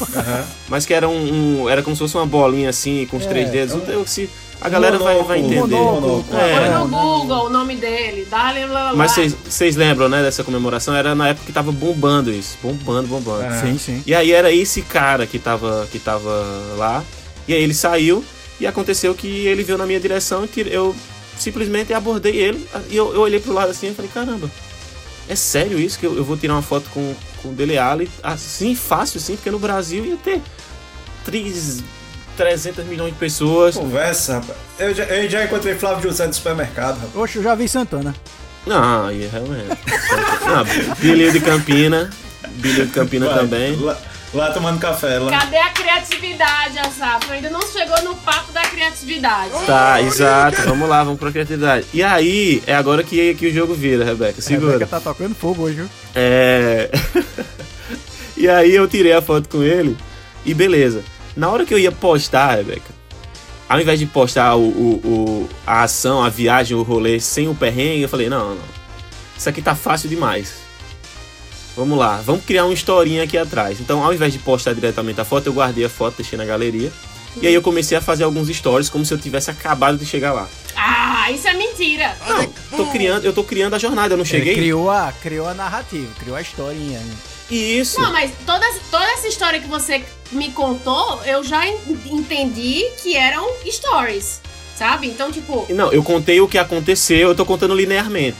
*laughs* Mas que era um, um- era como se fosse uma bolinha assim, com os É, três dedos. é Eu, se, a galera vai, vai entender. monóculo, É. Põe no né? Google o nome dele, dá-lhe lá. lá. Mas vocês- lembram, né, dessa comemoração? Era na época que tava bombando isso. Bombando, bombando. É. Sim, sim. E aí era esse cara que tava, que tava lá. E aí ele saiu e aconteceu que ele veio na minha direção e eu simplesmente abordei ele. E eu, eu olhei pro lado assim e falei, caramba, é sério isso que eu, eu vou tirar uma foto com, com o Dele Alli? Assim, fácil assim, porque no Brasil ia ter três, 300 milhões de pessoas. Conversa, rapaz. Eu já, eu já encontrei Flávio José no supermercado, rapaz. Oxe, eu já vi Santana. Não, aí realmente. Não, Bilinho de Campina. Bilinho de Campina Vai, também. Lá, lá tomando café. Lá. Cadê a criatividade, Asaf? Ainda não chegou no papo da criatividade. Tá, exato. Vamos lá, vamos pra criatividade. E aí, é agora que, que o jogo vira, Rebeca. A Segura. Rebeca tá tocando fogo hoje, viu? É. *laughs* e aí eu tirei a foto com ele e beleza. Na hora que eu ia postar, Rebeca, ao invés de postar o, o- o- a ação, a viagem, o rolê sem o perrengue, eu falei, não, não. Isso aqui tá fácil demais. Vamos lá, vamos criar uma historinha aqui atrás. Então, ao invés de postar diretamente a foto, eu guardei a foto, deixei na galeria. E aí eu comecei a fazer alguns stories como se eu tivesse acabado de chegar lá. Ah, isso é mentira. Não, tô criando, eu tô criando a jornada, eu não cheguei. Ele criou a, criou a narrativa, criou a historinha. né? Isso. Não, mas toda, toda essa história que você me contou, eu já en- entendi que eram stories, sabe? Então, tipo, Não, eu contei o que aconteceu, eu tô contando linearmente.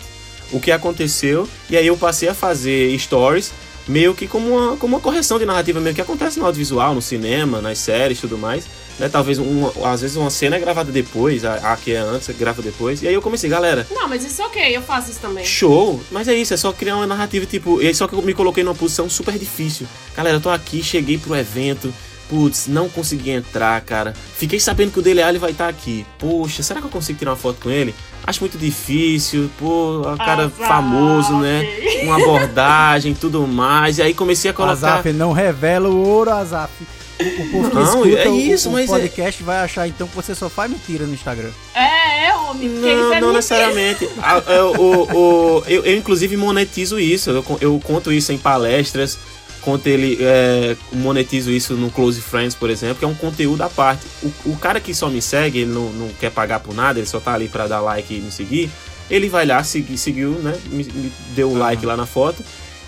O que aconteceu, e aí eu passei a fazer stories, meio que como uma, como uma correção de narrativa mesmo, que acontece no audiovisual, no cinema, nas séries e tudo mais. Né? Talvez, uma, às vezes, uma cena é gravada depois, a, a que é antes, grava depois. E aí eu comecei, galera, não, mas isso é ok, eu faço isso também. show! Mas é isso, é só criar uma narrativa, tipo, e aí só que eu me coloquei numa posição super difícil. Galera, eu tô aqui, cheguei pro evento, putz, não consegui entrar, cara. Fiquei sabendo que o Dele Alli vai estar aqui. Poxa, será que eu consigo tirar uma foto com ele? Acho muito difícil, pô, o cara Azar. famoso, né? Uma abordagem e tudo mais. E aí comecei a colocar. Azaf não revela o ouro, Azaf. O, o povo que Não, escuta é o- isso, o, mas é- podcast vai achar então que você só faz mentira no Instagram. É, é, homem, Não, é não mentira. necessariamente. Ah, é, o, o- eu, eu, inclusive, monetizo isso. Eu, eu conto isso em palestras. Conto ele, é, monetizo isso no Close Friends, por exemplo, que é um conteúdo à parte. O, o cara que só me segue, ele não, não quer pagar por nada, ele só tá ali pra dar like e me seguir. Ele vai lá, segui, seguiu, né? Me, me deu o like lá na foto.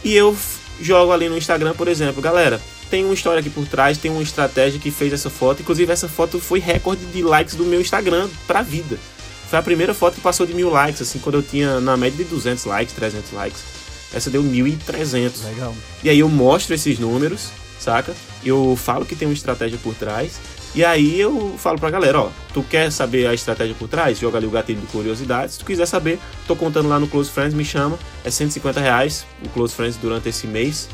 E eu jogo ali no Instagram, por exemplo, galera. Tem uma história aqui por trás, tem uma estratégia que fez essa foto. Inclusive, essa foto foi recorde de likes do meu Instagram pra vida. Foi a primeira foto que passou de mil likes, assim, quando eu tinha na média de 200 likes, 300 likes. Essa deu 1.300. Legal. E aí eu mostro esses números, saca? Eu falo que tem uma estratégia por trás. E aí eu falo pra galera, ó, tu quer saber a estratégia por trás? Joga ali o gatilho de curiosidade. Se tu quiser saber, tô contando lá no Close Friends, me chama. É 150 reais o Close Friends durante esse mês.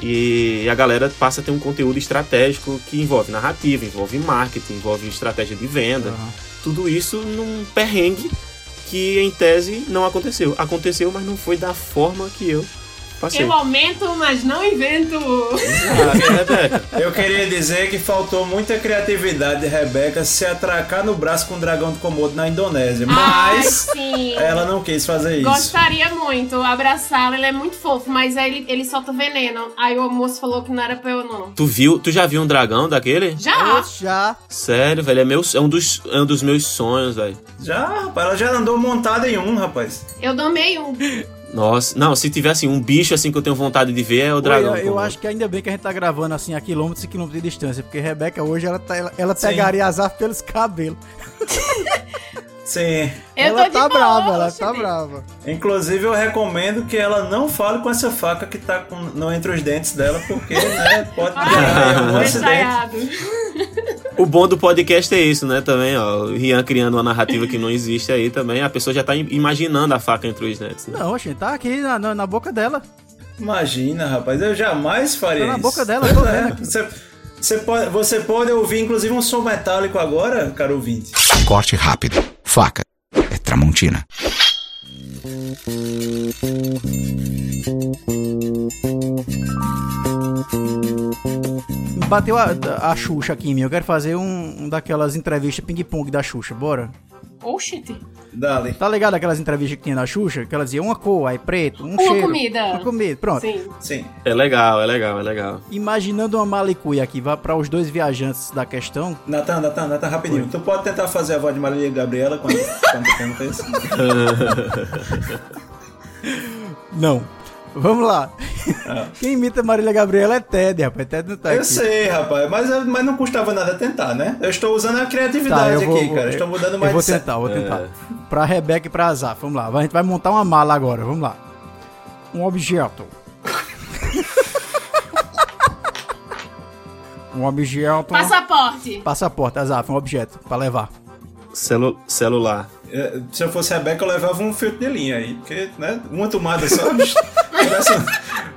E a galera passa a ter um conteúdo estratégico que envolve narrativa, envolve marketing, envolve estratégia de venda. Aham. Tudo isso num perrengue que em tese não aconteceu. Aconteceu, mas não foi da forma que eu Ser. Eu aumento, mas não invento. Ah, *laughs* Rebeca. Eu queria dizer que faltou muita criatividade de Rebeca se atracar no braço com um dragão de Komodo na Indonésia. Ai, Mas sim. ela não quis fazer isso. Gostaria muito abraçá-lo, ele é muito fofo, mas aí ele, ele solta veneno. Aí o moço falou que não era pra eu, não. Tu viu, tu já viu um dragão daquele? Já! Já. Sério, velho, é, meu, é, um dos, é um dos meus sonhos, velho. Já, rapaz, ela já andou montada em um, rapaz. Eu domei um. *laughs* Nossa, não, se tivesse um bicho assim que eu tenho vontade de ver, é o dragão. Oi, eu, eu acho que ainda bem que a gente tá gravando assim a quilômetros e quilômetros de distância, porque Rebeca hoje ela, tá- ela, ela pegaria azar pelos cabelos. *laughs* Sim. Eu ela tá boa, brava, ela tá brava. Inclusive, eu recomendo que ela não fale com essa faca que tá com, não entre os dentes dela, porque né, *laughs* pode gerar algum Ai, acidente. O bom do podcast é isso, né? Também, ó. O Rian criando uma narrativa que não existe aí também. A pessoa já tá im- imaginando a faca entre os dentes. Né? Não, gente, tá aqui na, na, na boca dela. Imagina, rapaz, eu jamais faria Tá na isso. boca dela, eu tô É, vendo aqui. *laughs* Você, você pode, você pode ouvir, inclusive, um som metálico agora, caro ouvinte. Corte rápido. Faca. É Tramontina. Bateu a, a Xuxa aqui em mim. Eu quero fazer um, um daquelas entrevistas ping-pong da Xuxa, bora? Oh, shit. Dali. Tá ligado aquelas entrevistas que tinha da Xuxa? Que ela dizia uma cor, aí preto, um Uma cheiro. comida. Uma comida, pronto. Sim. Sim. É legal, é legal, é legal. Imaginando uma malicuia aqui, vai para os dois viajantes da questão. Natan, Natan, Natan, rapidinho. Tu pode tentar fazer a voz de Marília Gabriela quando, quando pergunta *laughs* isso? Não. Vamos lá. Quem imita Marília Gabriela é Ted, rapaz. Ted não tá. Eu aqui. sei, rapaz, mas, mas não custava nada tentar, né? Eu estou usando a criatividade Tá, eu vou, aqui, cara. Estou mudando mais Eu vou tentar, vou tentar. É. Pra Rebeca e pra Azaf, vamos lá. A gente vai montar uma mala agora, vamos lá. Um objeto. *laughs* um objeto. Passaporte. Passaporte, Azaf, um objeto pra levar. Celu celular. É, Se eu fosse a Rebeca, eu levava um filtro de linha aí. Porque, né? Uma tomada só, *laughs* um-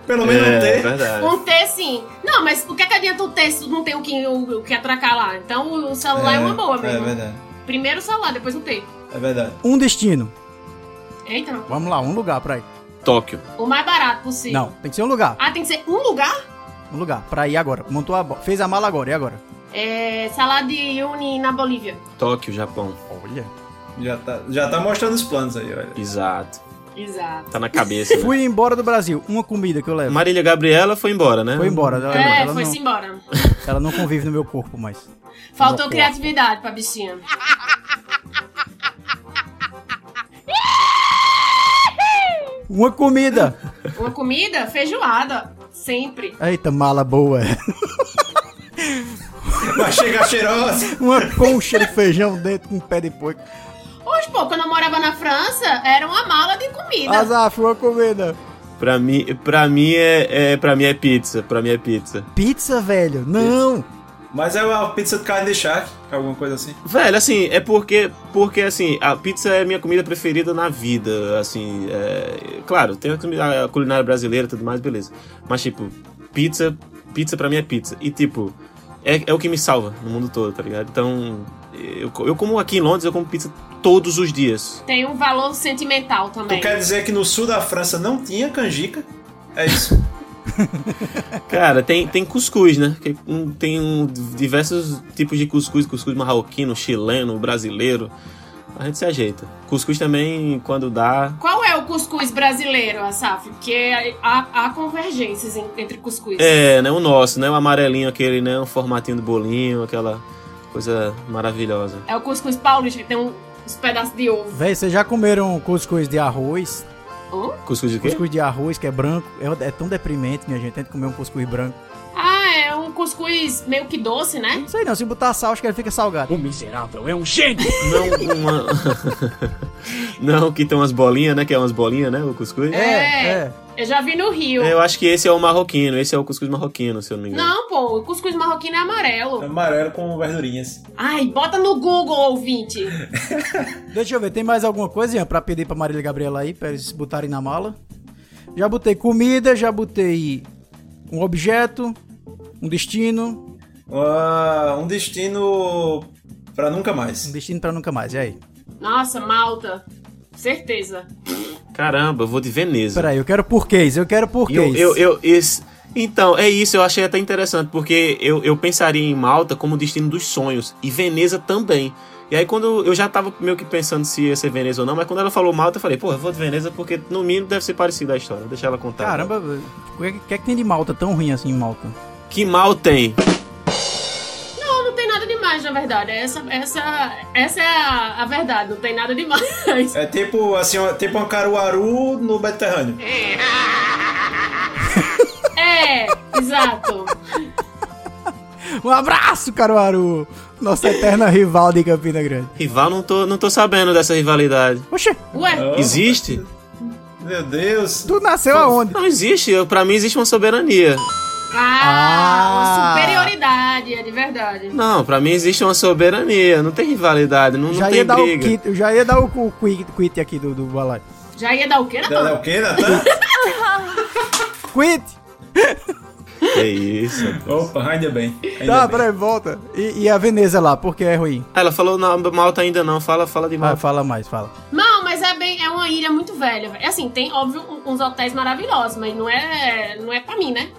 Pelo menos um É, T. verdade. Um T, sim. Não, mas o que, é que adianta o T se não tem o que, o, o que atracar lá? Então o celular é, uma boa É mesmo. verdade. Primeiro o celular, depois o T. É verdade. Um destino. Eita, não. Vamos lá, um lugar pra ir. Tóquio. O mais barato possível. Não, tem que ser um lugar. Ah, tem que ser um lugar? Um lugar pra ir agora. Montou a. Fez a mala agora, e agora? É. Salada de uni na Bolívia. Tóquio, Japão. Olha. Já tá, já tá mostrando os planos aí, olha. Exato. Exato. Tá na cabeça. Né? Fui embora do Brasil. Uma comida que eu levo. Marília Gabriela foi embora, né? Foi embora. Ela, É, ela foi-se não, embora. ela não convive no meu corpo mais. Faltou criatividade pra bichinha. Uma comida! Uma comida? Feijoada. Sempre. Eita, mala boa. Vai chegar cheirosa. Uma concha de feijão dentro com um pé de porco. Hoje, pô, quando eu morava na França, era uma mala de comida. Azaf, uma comida. Pra mim, pra mim é, é, pra mim é pizza. Pra mim é pizza. Pizza, velho. Não. Mas é uma pizza de carne de charque, alguma coisa assim. Velho, assim, é porque, porque assim, a pizza é a minha comida preferida na vida, assim, é, claro, tem a comida- a culinária brasileira e tudo mais, beleza. Mas, tipo, pizza, pizza pra mim é pizza. E, tipo, é, é o que me salva no mundo todo, tá ligado? Então, eu, eu como aqui em Londres, eu como pizza todos os dias. Tem um valor sentimental Tu também. quer dizer que no sul da França não tinha canjica? É isso. *laughs* Cara, tem, tem cuscuz, né? Que, um, tem um, diversos tipos de cuscuz, cuscuz marroquino, chileno, brasileiro. A gente se ajeita. Cuscuz também, quando dá, Qual é o cuscuz brasileiro, Asaf? Porque há, há convergências en- entre cuscuz. É, né? O nosso, né? O amarelinho, aquele, né? Um formatinho do bolinho, aquela coisa maravilhosa. É o cuscuz paulista, que tem um- uns pedaços de ovo. Véi, vocês já comeram cuscuz de arroz? Hã? Cuscuz de quê? Cuscuz de arroz que é branco. É, é tão deprimente, minha gente. Tem que comer um cuscuz branco. É um cuscuz meio que doce, né? Não sei não, se botar sal, acho que ele fica salgado. Não, uma... *laughs* Não, que tem umas bolinhas, né? Que é umas bolinhas, né? O cuscuz. É, é. Eu já vi no Rio. Eu acho que esse é o marroquino. Esse é o cuscuz marroquino, se eu não me engano. Não, pô, o cuscuz marroquino é amarelo. Amarelo com verdurinhas. Ai, bota no Google, ouvinte. *laughs* Deixa eu ver, tem mais alguma coisa Ian, pra pedir pra Marília e Gabriela aí, pra eles botarem na mala? Já botei comida, já botei um objeto, um destino, Ah, um destino pra nunca um mais. destino pra nunca mais, e aí? Nossa, Malta. Certeza. Caramba, eu vou de Veneza. Peraí, eu quero porquês, eu quero porquês. eu, eu, eu- esse- então, é isso, eu achei até interessante, porque eu, eu pensaria em Malta como destino dos sonhos, e Veneza também. E aí, quando eu já tava meio que pensando se ia ser Veneza ou não, mas quando ela falou Malta, eu falei, pô, eu vou de Veneza porque no mínimo deve ser parecida a história. Deixa ela contar. Caramba, o que, que é que tem de Malta tão ruim assim em Malta? Que mal tem? Não, não tem nada demais, na verdade. Essa, essa, essa é a, a verdade, não tem nada demais. É tipo assim, tipo um Caruaru no Mediterrâneo. *laughs* É, exato. Um abraço, Caruaru! Nossa eterna rival de Campina Grande. Rival, não tô, não tô sabendo dessa rivalidade. Oxe, Ué, Existe? Meu Deus. tu nasceu aonde? Não existe, pra mim existe uma soberania. Ah, Ah. superioridade, é de verdade. Não, pra mim existe uma soberania, não tem rivalidade, não, não já tem ia dar o briga. kit, eu já ia dar o, o quit, quit aqui do, do balai. Já ia dar o quê, Natan? o quê, Natan? *laughs* Quit! É isso. Opa, ainda bem. Ainda Tá, bem. peraí, volta. E, e a Veneza lá, porque é ruim? Ela falou não, Malta ainda não, fala, fala de Ah, Malta. fala mais, fala. Não, mas é bem, é uma ilha muito velha. velho. Assim, tem, óbvio, uns hotéis maravilhosos, mas não é, não é pra mim, né?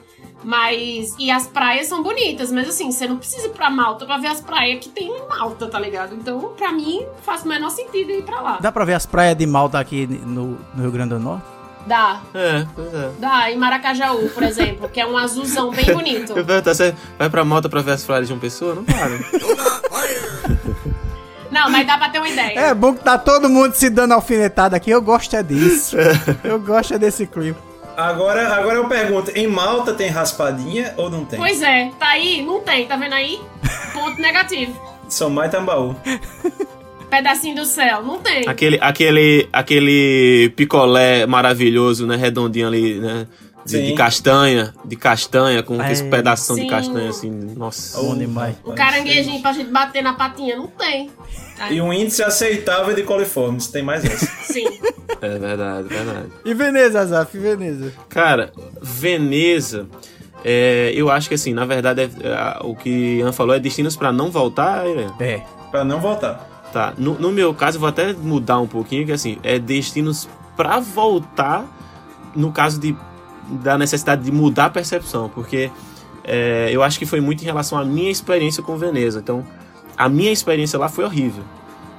Mas. E as praias são bonitas, mas assim, você não precisa ir pra Malta pra ver as praias que tem em Malta, tá ligado? Então, pra mim, faz o menor sentido ir pra lá. Dá pra ver as praias de Malta aqui no, no Rio Grande do Norte? Dá. É, pois é. Dá, em Maracajaú, por exemplo, que é um azulzão bem *laughs* bonito. Eu perguntar, você vai pra Malta pra ver as praias de uma pessoa? Não para. *laughs* Não, mas dá pra ter uma ideia. É bom que tá todo mundo se dando alfinetada aqui. Eu gosto é disso. *laughs* eu gosto é desse clima. Agora, agora eu pergunto, em Malta tem raspadinha ou não tem? Pois é, tá aí, não tem, tá vendo aí? *laughs* Ponto negativo. São mais Tambaú. Pedacinho do céu, não tem. aquele, aquele, aquele picolé maravilhoso, né? Redondinho ali, né? De, de castanha, de castanha, com aqueles É. pedação de castanha assim, nossa. Bom demais. Um caranguejinho pra gente bater na patinha, não tem. E um índice aceitável de coliformes, tem mais essa. *laughs* Sim. É verdade, verdade. E Veneza, Azaf, e Veneza? Cara, Veneza, é, eu acho que assim, na verdade, é- é, o que Ian falou é destinos pra não voltar, Ian. É. pra não voltar. Tá, no, no meu caso, eu vou até mudar um pouquinho, que assim, é destinos pra voltar, no caso de, da necessidade de mudar a percepção, porque é, eu acho que foi muito em relação à minha experiência com Veneza. Então, a minha experiência lá foi horrível.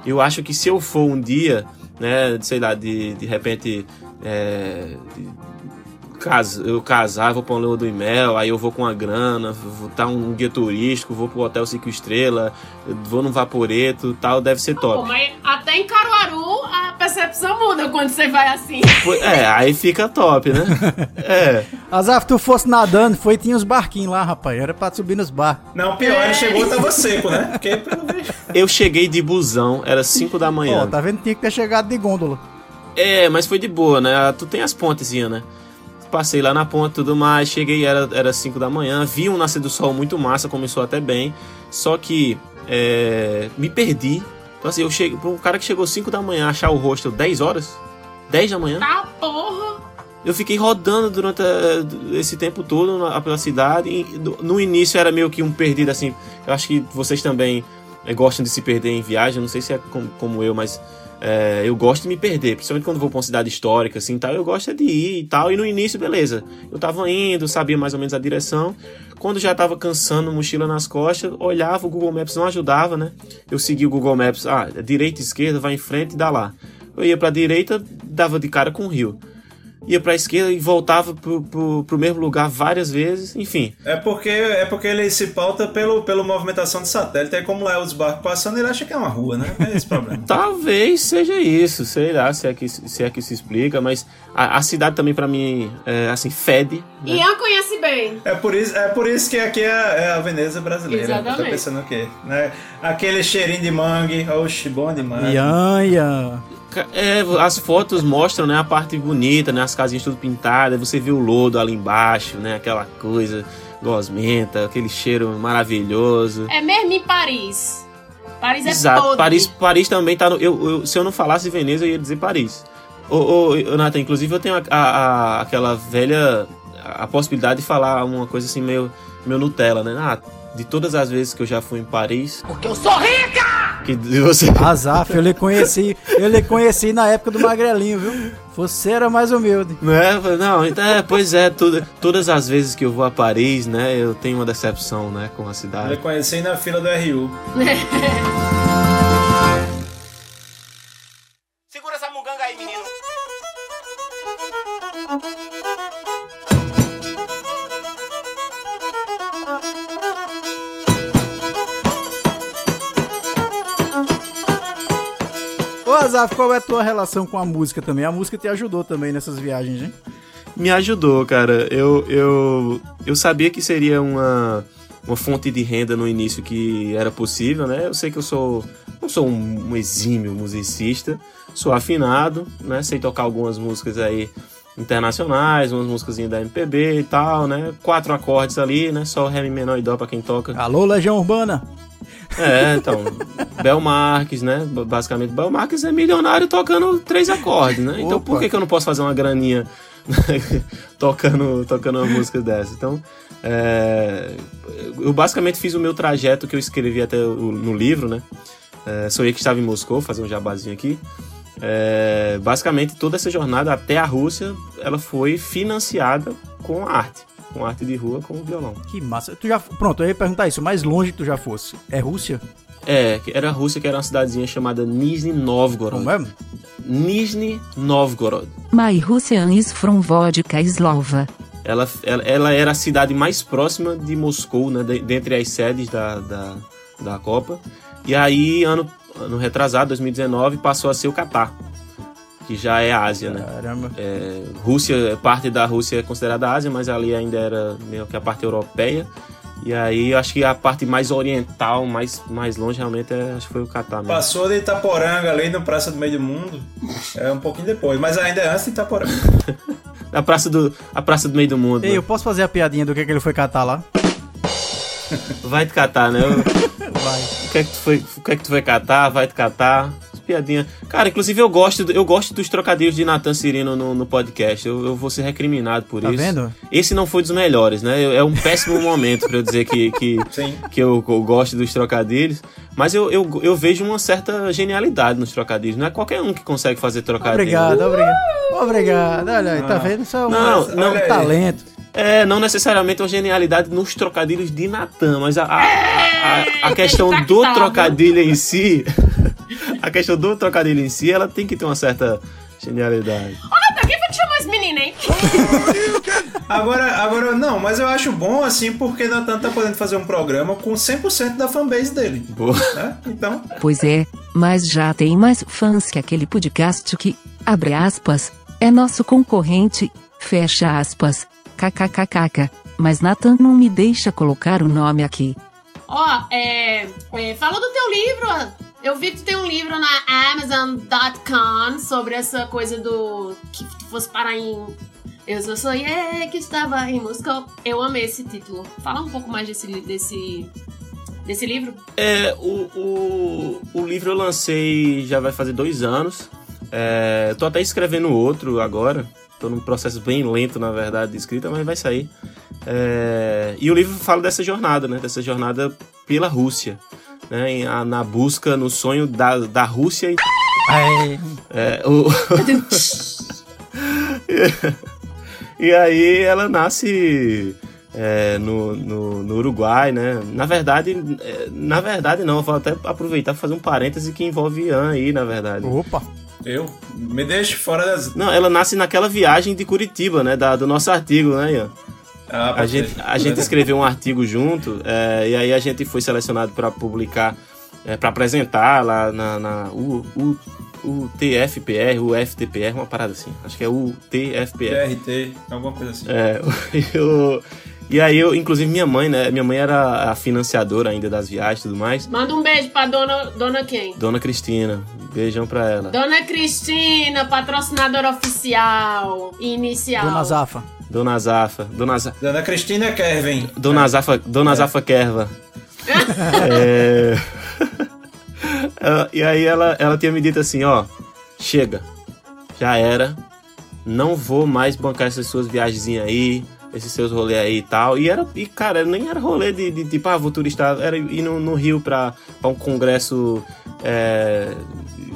Eu acho que se eu for um dia, né, sei lá, de, de repente, é, de- cas- eu casar, vou pra um lua do mel, aí eu vou com a grana, vou estar um guia turístico, vou pro hotel cinco estrelas, eu vou num vaporeto tal, deve ser Pô, top. mas até em Caruaru percepção muda quando você vai assim. Pô, É, aí fica top, né? *laughs* É. Azaf, tu fosse nadando, foi tinha os barquinhos lá, rapaz. Era pra subir nos barcos. Não, pior, ele chegou e tava seco, né? Porque, pelo. Eu cheguei de busão, era 5 da Ó, manhã. tá vendo? Tinha que ter chegado de gôndola. É, mas foi de boa, né? Tu tem as pontezinhas, né? Passei lá na ponta e tudo mais, cheguei, era, era 5 da manhã, vi um nascer do sol muito massa, começou até bem, só que é, me perdi. Então assim, eu cheguei, pra um cara que chegou 5 da manhã achar o hostel 10 horas, 10 da manhã, Tá porra. eu fiquei rodando durante eh, esse tempo todo na- pela cidade. No- início era meio que um perdido, assim. Eu acho que vocês também eh, gostam de se perder em viagem. Não sei se é com- como eu, mas eh, eu gosto de me perder. Principalmente quando vou pra uma cidade histórica, assim, tal. Eu gosto é de ir e tal. E no início, beleza. Eu tava indo, sabia mais ou menos a direção. Quando já tava cansando, mochila nas costas, olhava, o Google Maps não ajudava, né? Eu segui o Google Maps, ah, direita, esquerda, vai em frente e dá lá. Eu ia pra direita, dava de cara com o rio ia pra esquerda e voltava pro, pro, pro mesmo lugar várias vezes, enfim. É porque, é porque ele se pauta pelo, pela movimentação de satélite. Aí como lá é os barcos passando, ele acha que é uma rua, né? É esse problema. *laughs* Talvez seja isso, sei lá se é que, se, é que se explica, mas a, a cidade também pra mim, é, assim, fede. Né? Ian conhece bem. É por isso, é por isso que aqui é, é a Veneza brasileira. Exatamente. Tá pensando o quê? Né? Aquele cheirinho de mangue, oxe, bom demais. Ian, Ian. É, as fotos mostram, né, a parte bonita, né, as casinhas tudo pintadas, você vê o lodo ali embaixo, né, aquela coisa gosmenta, aquele cheiro maravilhoso. É mesmo em Paris. Paris é Exato, podre. Paris, Paris também tá no. Eu, eu- se eu não falasse Veneza, eu ia dizer Paris. Ô, ô, ô, Nathan, inclusive eu tenho a, a- a- aquela velha. a possibilidade de falar uma coisa assim meio, meio Nutella, né? Ah, de todas as vezes que eu já fui em Paris. Porque eu sou rica! Que você. Azaf, eu lhe conheci, eu lhe conheci na época do Magrelinho, viu? Você era mais humilde. Não é? Não, então, é, pois é, tudo, todas as vezes que eu vou a Paris, né, eu tenho uma decepção, né, com a Eu cidade. conheci na fila do RU. *laughs* Qual é a tua relação com a música também? A música te ajudou também nessas viagens, hein? Me ajudou, cara. Eu, eu, eu sabia que seria uma, uma fonte de renda no início que era possível, né? Eu sei que eu sou não sou um, um exímio musicista, sou afinado, né? Sei tocar algumas músicas aí internacionais, umas músicas da MPB e tal, né? Quatro acordes ali, né? Só ré, menor e dó pra quem toca. Alô, Legião Urbana. É, então, Bel Marques, né? Basicamente, Bel Marques é milionário tocando três acordes, né? Então por Opa. que, que eu não posso fazer uma graninha *laughs* tocando, tocando uma música dessa? Então, é, eu basicamente fiz o meu trajeto que eu escrevi até o- no livro, né? É, sou eu que estava em Moscou, fazer um jabazinho aqui. É, basicamente, toda essa jornada até a Rússia, ela foi financiada com arte. Com arte de rua, com violão. Que massa. Tu já, pronto, eu ia perguntar isso. O mais longe que tu já fosse. É Rússia? É, era a Rússia, que era uma cidadezinha chamada Nizhny Novgorod. Não mesmo? Nizhny Novgorod. My Russian is from Vodka Slova. Ela, ela, ela era a cidade mais próxima de Moscou, né, de- dentre as sedes da, da, da Copa. E aí, ano, ano retrasado, 2019, passou a ser o Catar, que já é a Ásia, né? Caramba. É, Rússia, parte da Rússia é considerada Ásia, mas ali ainda era meio que a parte europeia. E aí, eu acho que a parte mais oriental, mais, mais longe, realmente, é, acho que foi o Catar mesmo. Passou de Itaporanga ali no Praça do Meio do Mundo. É um pouquinho depois, mas ainda é antes de Itaporanga. *laughs* A praça do, a praça do meio do mundo. Ei, né? eu posso fazer a piadinha do que, que ele foi catar lá? Vai te catar, né? Eu- *laughs* Vai. O que é que tu foi, o que é que tu foi catar? Vai te catar? Piadinha. Cara, inclusive eu gosto, eu gosto dos trocadilhos de Nathan Cirino no, no podcast. Eu, eu vou ser recriminado por Tá isso. vendo? Esse não foi dos melhores, né? É um péssimo *laughs* momento pra eu dizer que, que, que eu, eu gosto dos trocadilhos. Mas eu, eu, eu vejo uma certa genialidade nos trocadilhos. Não é qualquer um que consegue fazer trocadilho. Obrigado, obrigado. Obrigado. Olha aí, tá vendo? Isso é um, Não, é não. um talento. É, não necessariamente uma genialidade nos trocadilhos de Natan, mas a, a, a, a questão do Intactável. trocadilho em si. A questão do trocadilho em si, ela tem que ter uma certa genialidade. Ô, Natan, quem foi que chamou esse menino, hein? Agora, agora, não, mas eu acho bom assim porque Natan tá podendo fazer um programa com 100% da fanbase dele. Boa. Né? Então, Pois é, mas já tem mais fãs que aquele podcast que, abre aspas, é nosso concorrente, fecha aspas, kkkk. Mas Nathan não me deixa colocar o nome aqui. Ó, é, é, Falou do teu livro. Eu vi que tu tem um livro na Amazon.com sobre essa coisa do. que tu fosse parar em. Eu só sonhei que estava em Moscou. Eu amei esse título. Fala um pouco mais desse, desse, desse livro. É, o, o, o livro eu lancei já vai fazer dois anos. É, tô até escrevendo outro agora. Tô num processo bem lento, na verdade, de escrita, mas vai sair. É, e o livro fala dessa jornada, né? Dessa jornada pela Rússia. Né, em- a- na busca, no sonho da, da Rússia e Aí, É, o... *laughs* e aí ela nasce é, no, no, no Uruguai, né? Na verdade, é, na verdade não, eu vou até aproveitar para fazer um parêntese que envolve Ian aí, na verdade. opa. eu me deixe fora das. Não, ela nasce naquela viagem de Curitiba, né? Da, do nosso artigo, né, Ian? Ah, A gente, a gente escreveu um artigo junto, é, e aí a gente foi selecionado para publicar, é, para apresentar lá na, na U, U, o TFPR, o FTPR, uma parada assim. Acho que é o TFPR. TRT, alguma coisa assim. É, *laughs* eu, e aí eu, inclusive minha mãe, né? Minha mãe era a financiadora ainda das viagens e tudo mais. Manda um beijo pra dona, dona quem? Dona Cristina, beijão pra ela. Dona Cristina, patrocinadora oficial e inicial. Dona Zafa. Dona Zafa, Dona Zafa. Dona Cristina Kervin. Dona Zafa, Dona Zafa Kerva. É... *laughs* Ela- e aí ela, ela tinha me dito assim, ó, chega, já era, não vou mais bancar essas suas viagens aí, esses seus rolês aí e tal. E era, e cara, nem era rolê de, de tipo, ah, vou turistar, era ir no, no Rio pra, pra um congresso é,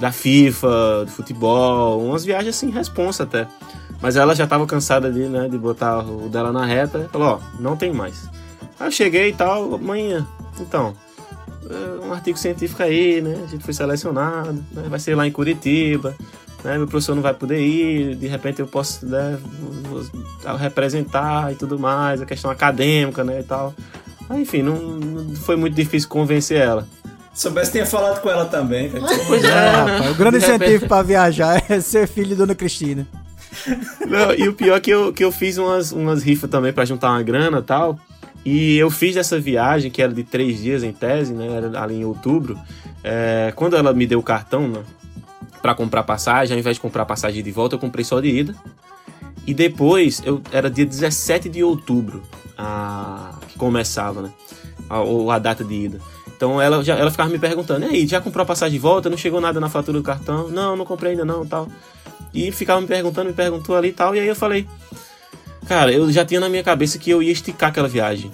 da FIFA, de futebol, umas viagens assim, responsa até. Mas ela já tava cansada de, né, de botar o dela na reta e falou, ó, não tem mais. Aí eu cheguei e tal, amanhã, então, é, um artigo científico aí, né, a gente foi selecionado, né, vai ser lá em Curitiba, né, meu professor não vai poder ir, de repente eu posso né, representar e tudo mais, a questão acadêmica, né, e tal. Aí, enfim, não, não foi muito difícil convencer ela. Se soubesse, tinha falado com ela também. Pois É, né? *laughs* rapaz, o grande incentivo pra viajar é ser filho de Dona Cristina. *laughs* Não, e o pior é que eu, que eu fiz umas, umas rifas também pra juntar uma grana e tal. E eu fiz essa viagem, que era de três dias em tese, né? Era ali em outubro. É, quando ela me deu o cartão, né? Pra comprar passagem, ao invés de comprar passagem de volta, eu comprei só de ida. E depois, eu, era dia 17 de outubro a, que começava, né? A, ou a data de ida. Então ela, já, ela ficava me perguntando, e aí, já comprou a passagem de volta? Não chegou nada na fatura do cartão? Não, não comprei ainda não, tal. E ficava me perguntando, me perguntou ali e tal. E aí eu falei, cara, eu já tinha na minha cabeça que eu ia esticar aquela viagem.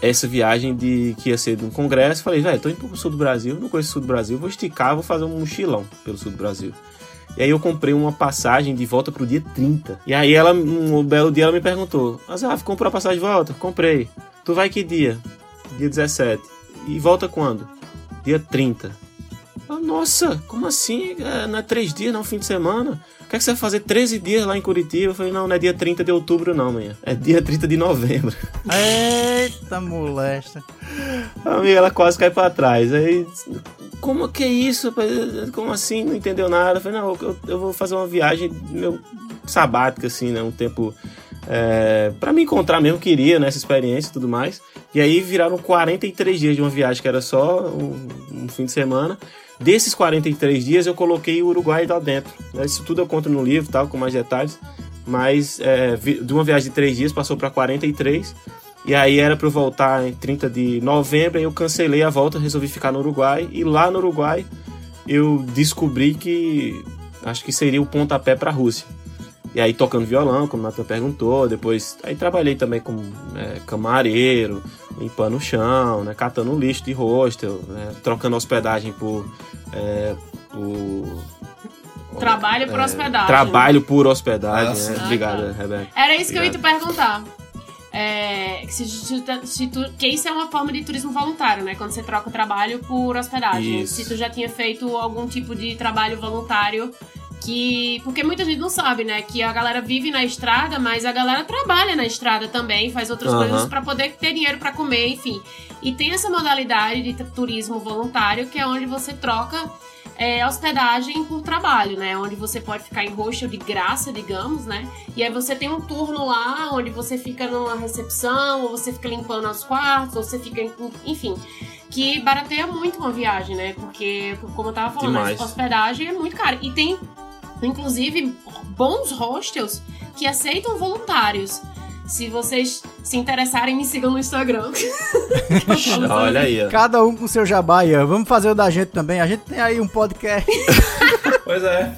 Essa viagem de que ia ser de um congresso. Falei, velho, tô indo pro sul do Brasil, não conheço o sul do Brasil, vou esticar, vou fazer um mochilão pelo sul do Brasil. E aí eu comprei uma passagem de volta pro dia 30. E aí ela, um belo dia, ela me perguntou: Azaf, comprou a passagem de volta? Comprei. Tu vai que dia? Dia 17. E volta quando? Dia 30. Nossa, como assim? É, Não é três dias, não, fim de semana? O que, é que você vai fazer 13 dias lá em Curitiba? Eu falei, não, não é dia 30 de outubro, não, manhã. É dia 30 de novembro. *laughs* Eita molesta. A amiga, ela quase cai pra trás. Aí, como que é isso? Como assim? Não entendeu nada. Eu falei, não, eu, eu vou fazer uma viagem meu sabática, assim, né? Um tempo é, para me encontrar mesmo, queria, né? Essa experiência e tudo mais. E aí viraram 43 dias de uma viagem que era só um, um fim de semana. Desses 43 dias eu coloquei o Uruguai lá dentro. Isso tudo eu conto no livro, tal, com mais detalhes. Mas é, de uma viagem de 3 dias passou para 43. E aí era para eu voltar em 30 de novembro, aí eu cancelei a volta, resolvi ficar no Uruguai. E lá no Uruguai eu descobri que acho que seria o pontapé para a Rússia. E aí tocando violão, como o Nathan perguntou, depois aí trabalhei também como é, camareiro, limpando o chão, né, catando lixo de hostel, né, trocando hospedagem por, é, por Trabalho por é, hospedagem. Trabalho por hospedagem, Nossa. né? Ah, Obrigado, tá. Rebeca. Era isso que eu ia te Obrigado. perguntar. É, se, se, se tu, que isso é uma forma de turismo voluntário, né? Quando você troca o trabalho por hospedagem. Isso. Se tu já tinha feito algum tipo de trabalho voluntário que. Porque muita gente não sabe, né? Que a galera vive na estrada, mas a galera trabalha na estrada também, faz outras Aham. coisas pra poder ter dinheiro pra comer, enfim. E tem essa modalidade de turismo voluntário que é onde você troca é, hospedagem por trabalho, né? Onde você pode ficar em hostel de graça, digamos, né? E aí você tem um turno lá onde você fica numa recepção, ou você fica limpando os quartos, ou você fica, em- enfim. Que barateia muito uma viagem, né? Porque, como eu tava falando, Demais. a hospedagem é muito cara. E tem, inclusive, bons hostels que aceitam voluntários. Se vocês se interessarem, me sigam no Instagram. *laughs* Olha aí, ó. Cada um com seu jabá, Ian. Vamos fazer o da gente também. A gente tem aí um podcast. *laughs* Pois é.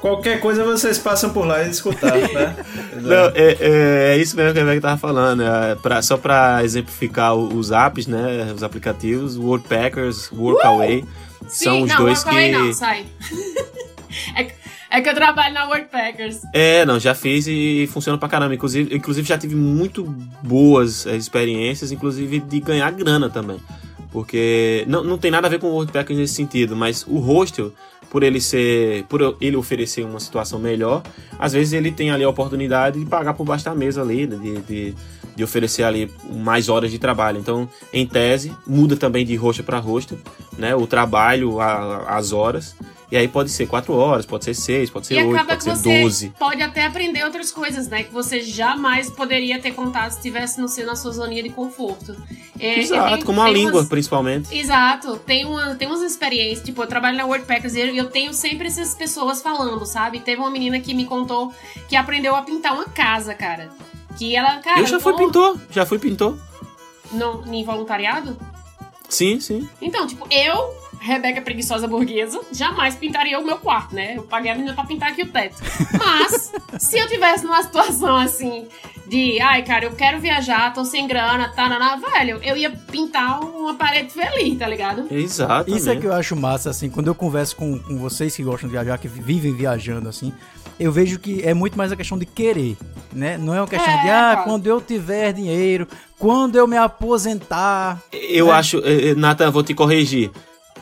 Qualquer coisa vocês passam por lá e escutar, né? *laughs* Pois é. Não, é, é, é isso mesmo que a Rebeca tava falando. É, pra- só pra exemplificar os apps, né? Os aplicativos, Worldpackers, Workaway. São os não, dois Workaway que. não, sai. é, que- é que eu trabalho na Worldpackers. É, não, já fiz e funciona pra caramba. Inclusive, inclusive já tive muito boas é, experiências, inclusive de ganhar grana também. Porque não, não tem nada a ver com o Worldpackers nesse sentido, mas o hostel, por ele ser. por ele oferecer uma situação melhor, às vezes ele tem ali a oportunidade de pagar por baixo da mesa ali, né, de, de, de oferecer ali mais horas de trabalho. Então, em tese, muda também de hostel para hostel, né? O trabalho, a- as horas. E aí pode ser 4 horas, pode ser 6, pode ser e 8, acaba pode que ser você 12. pode até aprender outras coisas, né? Que você jamais poderia ter contato se estivesse no seu, na sua zoninha de conforto. É, Exato, tenho- como a tem língua, umas- principalmente. Exato, tem, uma, tem umas experiências, tipo, eu trabalho na WordPackers e eu- tenho sempre essas pessoas falando, sabe? Teve uma menina que me contou que aprendeu a pintar uma casa, cara. Que ela, cara. eu já fui pintor, já fui pintor. No, em voluntariado? Sim, sim. Então, tipo, eu, Rebeca Preguiçosa Burguesa, jamais pintaria o meu quarto, né? Eu paguei a menina pra pintar aqui o teto. Mas, *laughs* se eu tivesse numa situação assim, de, ai, cara, eu quero viajar, tô sem grana, tá, na velho, eu ia pintar uma parede feliz, tá ligado? Exato. Isso é que eu acho massa, assim, quando eu converso com, com vocês que gostam de viajar, que vivem viajando, assim, eu vejo que é muito mais a questão de querer, né? Não é uma questão É, de, ah, quando eu tiver dinheiro, quando eu me aposentar. Eu acho, eh, eh, Nathan, vou te corrigir.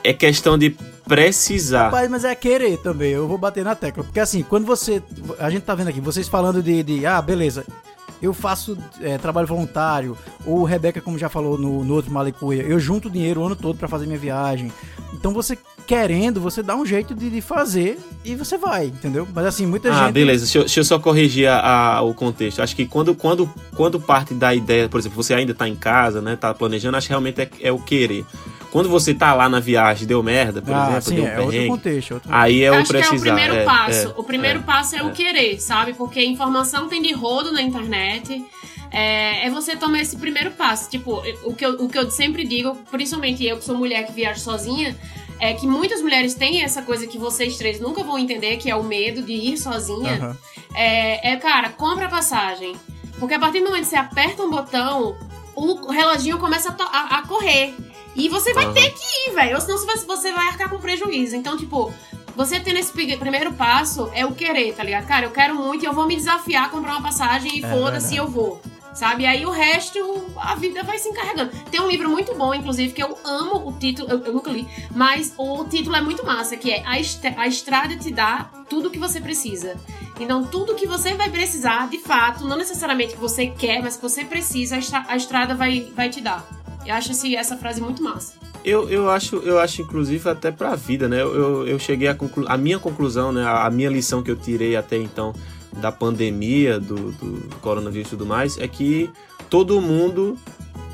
É questão de precisar. Rapaz, mas é querer também, eu vou bater na tecla. Porque assim, quando você. A gente tá vendo aqui, vocês falando de, de ah, beleza. Eu faço é, trabalho voluntário, ou Rebeca, como já falou no, no outro Malicuia, eu junto dinheiro o ano todo pra fazer minha viagem. Então você querendo, você dá um jeito de, de fazer e você vai, entendeu? Mas assim, muita Ah, gente. beleza. Deixa eu, deixa eu só corrigir a- a- o contexto. Acho que quando, quando, quando parte da ideia, por exemplo, você ainda tá em casa, né? Tá planejando, acho que realmente é, é o querer. Quando você tá lá na viagem, deu merda, por Ah, exemplo, sim, deu um é outro contexto. é outro Aí é Eu o acho precisar. que é o primeiro é, passo. é, o primeiro é, passo é, é. o querer, sabe? Porque a informação tem de rodo na internet. É, é você tomar esse primeiro passo. Tipo, o que, eu, o que eu sempre digo, principalmente eu que sou mulher que viaja sozinha, é que muitas mulheres têm essa coisa que vocês três nunca vão entender, que é o medo de ir sozinha. Aham. É, é, cara, compra a passagem. Porque a partir do momento que você aperta um botão, o reloginho começa a- a correr. E você vai Aham. ter que ir, velho. Ou senão você vai, você vai arcar com prejuízo. Então, tipo, você tendo esse pri- primeiro passo é o querer, tá ligado? Cara, eu quero muito e eu vou me desafiar a comprar uma passagem e É foda-se, eu vou. Sabe? Aí o resto, a vida vai se encarregando. Tem um livro muito bom, inclusive, que eu amo o título, eu, eu nunca li, mas o título é muito massa, que é a, Est- a Estrada te dá tudo o que você precisa. Então, tudo que você vai precisar, de fato, não necessariamente que você quer, mas que você precisa, a, estra- a estrada vai, vai te dar. Eu acho essa frase muito massa. Eu, eu, acho, eu acho, inclusive, até pra vida, né? Eu, eu, cheguei à conclu... a minha conclusão, né? A minha lição que eu tirei até então da pandemia, do, do coronavírus e tudo mais, é que todo mundo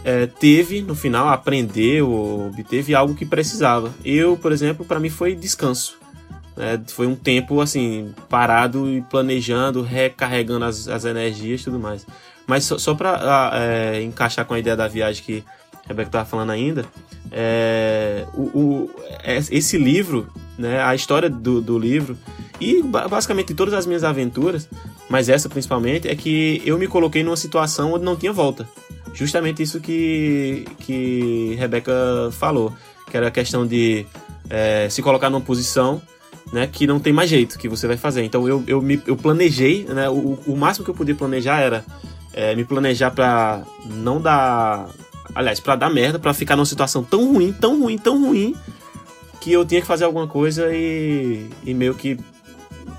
é, teve, no final, aprendeu obteve algo que precisava. Eu, por exemplo, pra mim foi descanso. né? foi um tempo, assim, parado e planejando, recarregando as, as energias e tudo mais. Mas só, só pra ah, é, encaixar com a ideia da viagem que a Rebeca tava falando ainda, é, o, o- é- esse livro, né, a história do, do livro, e ba- basicamente todas as minhas aventuras, mas essa principalmente, é que eu me coloquei numa situação onde não tinha volta. Justamente isso que, que Rebeca falou, que era a questão de é, se colocar numa posição né, que não tem mais jeito, que você vai fazer. Então eu, eu, me, eu planejei, né, o, o máximo que eu podia planejar era é, me planejar pra não dar. Aliás, pra dar merda, pra ficar numa situação tão ruim, tão ruim, tão ruim, que eu tinha que fazer alguma coisa e, e meio que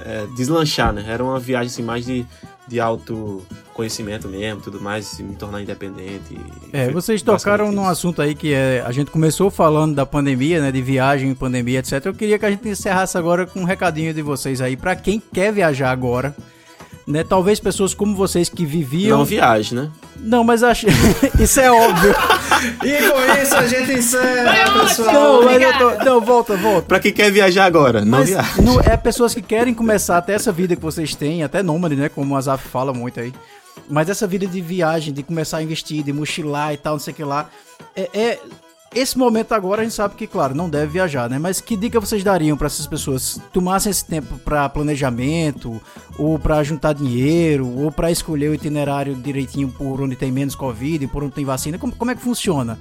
é, deslanchar, né? Era uma viagem assim, mais de, de autoconhecimento mesmo, tudo mais, e me tornar independente. e É, vocês tocaram basicamente num isso. assunto aí que é, a gente começou falando da pandemia, né, de viagem, pandemia, etc. Eu queria que a gente encerrasse agora com um recadinho de vocês aí pra quem quer viajar agora, né? Talvez pessoas como vocês que viviam Não viagem, né? Não, mas acho *laughs* isso é óbvio. E com isso a gente encerra, pessoal. não, mas eu tô, não, volta, volta. Pra quem quer viajar agora, não Mas viagem. não, é pessoas que querem começar até essa vida que vocês têm, até nômade, né? Como o Azaf fala muito aí. Mas essa vida de viagem, de começar a investir, de mochilar e tal, não sei o que lá. É, é- esse momento agora a gente sabe que, claro, não deve viajar, né? Mas que dica vocês dariam para essas pessoas tomassem esse tempo para planejamento, ou para juntar dinheiro, ou para escolher o itinerário direitinho por onde tem menos Covid, por onde tem vacina? Como, como é que funciona?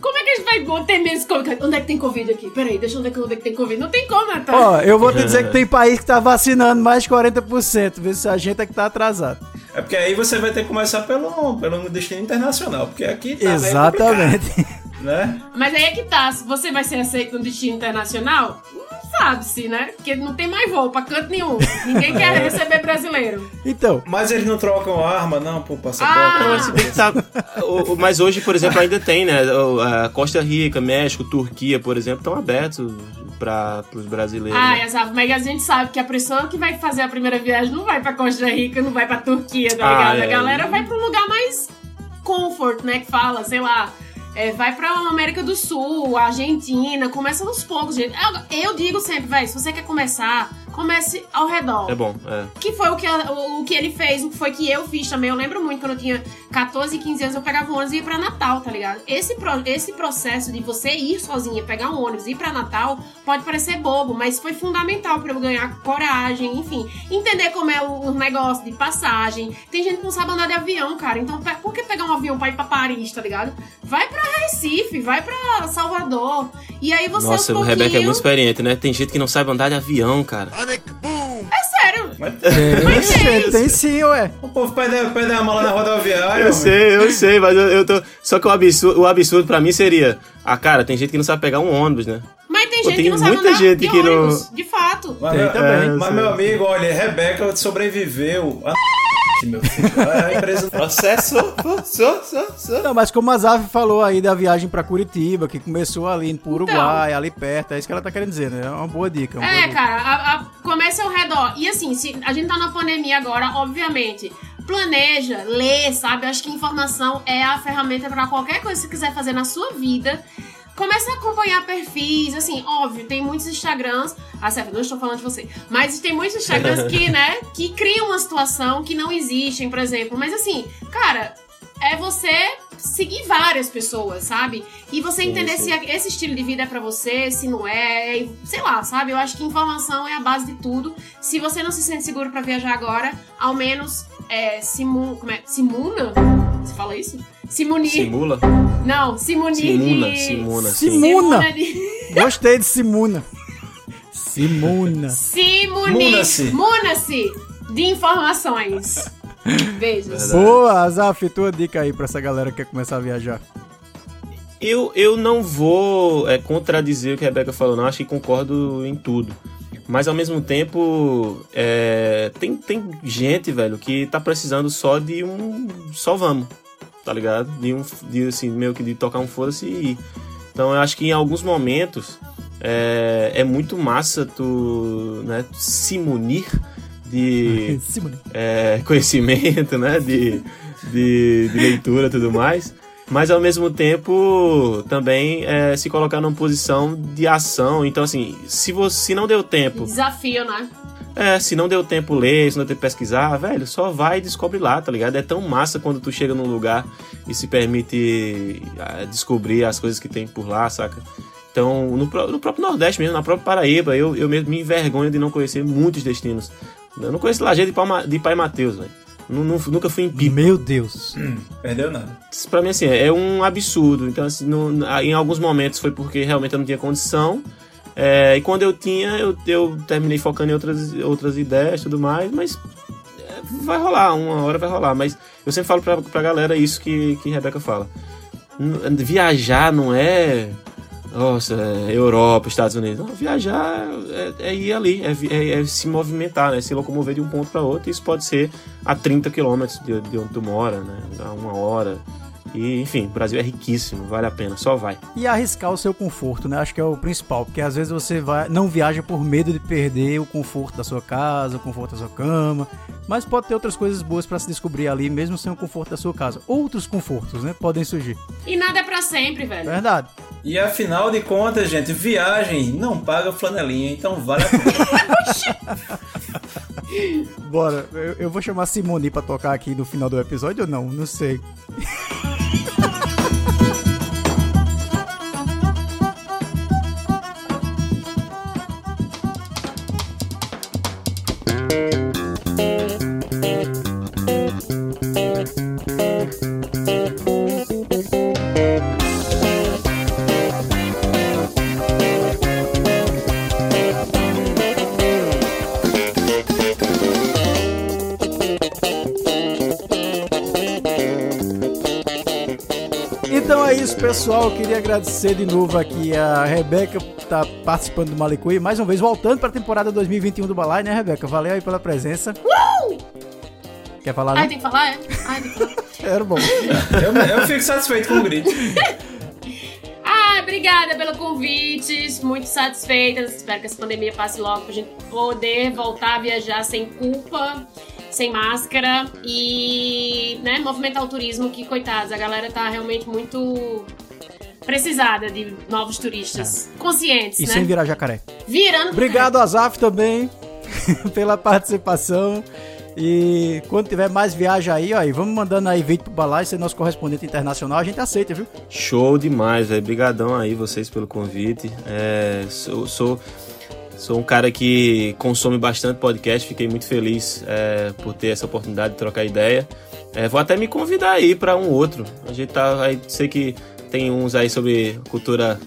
Como é que a gente vai ter menos Covid? Onde é que tem Covid aqui? Peraí, deixa eu ver onde é que tem Covid. Não tem como, Natal. Ó, eu vou te dizer que tem país que tá vacinando mais de 40%, vê se a gente é que tá atrasado. É porque aí você vai ter que começar pelo, pelo destino internacional, porque aqui tá Exatamente. *laughs* né? Mas aí é que tá, se você vai ser aceito no destino internacional, não sabe-se, né? Porque não tem mais voo pra canto nenhum. Ninguém quer *laughs* receber brasileiro. Então, Mas eles não trocam arma, não, por passaporte. Ah! Bem que tá- mas hoje, por exemplo, ainda tem, né? A Costa Rica, México, Turquia, por exemplo, estão abertos para os brasileiros. Ah, né? exato. Mas a gente sabe que a pessoa que vai fazer a primeira viagem não vai pra Costa Rica, não vai pra Turquia, tá Ah, ligado? é. A galera vai pra um lugar mais comfort, né? Que fala, sei lá. É, vai pra América do Sul, Argentina, começa aos poucos, gente. Eu, eu digo sempre, velho, se você quer começar, comece ao redor. É bom, é. Que foi o que, o, o que ele fez, o que foi que eu fiz também. Eu lembro muito quando eu tinha 14, 15 anos, eu pegava um ônibus e ia pra Natal, tá ligado? Esse, pro- esse processo de você ir sozinha, pegar um ônibus e ir pra Natal, pode parecer bobo, mas foi fundamental pra eu ganhar coragem, enfim. Entender como é o, o negócio de passagem. Tem gente que não sabe andar de avião, cara. Então, por que pegar um avião pra ir pra Paris, tá ligado? Vai pra Recife, vai pra Salvador. E aí você Nossa, o aos Rebeca é muito experiente, né? Tem gente que não sabe andar de avião, cara. É sério. Tem, *laughs* tem sim, ué. O povo pede, pede a mala na rodoviária. Eu sei, eu sei, mas eu, eu tô. Só que o absurdo, o absurdo pra mim seria. Ah, cara, tem gente que não sabe pegar um ônibus, né? Mas tem Pô, gente tem que não sabe muita andar gente de que não- ônibus, de fato. Mas, Tem meu, também. mas eu meu amigo, olha, Rebeca sobreviveu. A meu filho. A empresa. Processo. Não, mas como a Zaf falou aí da viagem pra Curitiba, que começou ali pro Uruguai, ali perto, é isso que ela tá querendo dizer, né? É uma boa dica. uma boa É, dica. cara, a, a, comece ao redor. E assim, se a gente tá na pandemia agora, obviamente. Planeja, lê, sabe? Eu acho que informação é a ferramenta pra qualquer coisa que você quiser fazer na sua vida. Comece a acompanhar perfis, assim, óbvio, tem muitos Instagrams. Ah, certo, não estou falando de você. Mas tem muitos Instagrams que, né, que criam uma situação que não existem, por exemplo. Mas assim, cara, é você seguir várias pessoas, sabe? E você entender se esse estilo de vida é pra você, se não é, sei lá, sabe? Eu acho que informação é a base de tudo. Se você não se sente seguro pra viajar agora, ao menos é, simu, como é? simuna? Você fala isso? Se munir. Simula? Não, se munir Simuna, de... Simuna, sim. Simuna. de... Gostei de Simuna. Simuna. Se munir. Muna-se. Muna-se de informações. Beijos. Boa, Zaf, tua dica aí pra essa galera que quer começar a viajar. Eu, eu não vou é, contradizer o que a Rebeca falou, não. Acho que concordo em tudo. Mas ao mesmo tempo, é, tem, tem gente, velho, que tá precisando só de um. Só vamos, tá ligado? De um. De, assim, meio que de tocar um foda-se e ir. Então eu acho que em alguns momentos é, é muito massa tu né, se munir de *laughs* é, conhecimento, né? De, de, de leitura e tudo mais. Mas ao mesmo tempo também é, se colocar numa posição de ação. Então, assim, se você se não deu tempo, Desafio, né? é, se não deu tempo ler, se não deu tempo pesquisar, velho, só vai e descobre lá, tá ligado? É tão massa quando tu chega num lugar e se permite ah, descobrir as coisas que tem por lá, saca? Então, no, no próprio Nordeste mesmo, na própria Paraíba, eu, eu mesmo me envergonho de não conhecer muitos destinos. Eu não conheço Lajeado de, Palma- de Pai Mateus, velho. Nu- nu- Nunca fui em Pipa. Meu Deus. Perdeu nada. Isso pra mim, assim, é um absurdo. Então, assim, no- em alguns momentos foi porque realmente eu não tinha condição. É, e quando eu tinha, eu, eu terminei focando em outras, outras ideias e tudo mais, mas é, vai rolar, uma hora vai rolar. Mas eu sempre falo pra, pra galera isso que, que Rebeca fala. N- Viajar não é. Nossa, é Europa, Estados Unidos. Não, viajar é, é ir ali, é, é- é se movimentar, né? Se locomover de um ponto para outro. Isso pode ser a 30 quilômetros de, de onde tu mora, né? A uma hora. E, enfim, o Brasil é riquíssimo, vale a pena, só vai. E arriscar o seu conforto, né? Acho que é o principal, porque às vezes você vai, não viaja por medo de perder o conforto da sua casa, o conforto da sua cama, mas pode ter outras coisas boas pra se descobrir ali, mesmo sem o conforto da sua casa. Outros confortos, né? Podem surgir. E nada é pra sempre, velho. Verdade. E afinal de contas, gente, viagem não paga flanelinha, então vale a pena. *laughs* Bora, eu, eu vou chamar Simone pra tocar aqui no final do episódio ou não? Não sei. *laughs* agradecer de novo aqui a Rebeca que tá participando do Malicuí, mais uma vez voltando para a temporada 2021 do Balai, né, Rebeca? Valeu aí pela presença. Quer falar? Ai, Não? tem que falar, é? Ai, tem que falar. *laughs* Era bom. Eu, eu fico satisfeito com o grito. *laughs* Ah, obrigada pelo convite. Muito satisfeita. Espero que essa pandemia passe logo pra gente poder voltar a viajar sem culpa, sem máscara e, né, movimentar o turismo que, coitados, a galera tá realmente muito precisada de novos turistas conscientes, E né? sem virar jacaré. Virando. Obrigado, Azaf, também. *laughs* pela participação. E quando tiver mais viagem aí, ó, e vamos mandando aí vídeo pro Balai, ser nosso correspondente internacional, a gente aceita, viu? Show demais, velho. Brigadão aí vocês pelo convite. É, sou, sou, sou um cara que consome bastante podcast, fiquei muito feliz é, por ter essa oportunidade de trocar ideia. É, vou até me convidar aí para um outro. A gente tá aí, sei que tem uns aí sobre cultura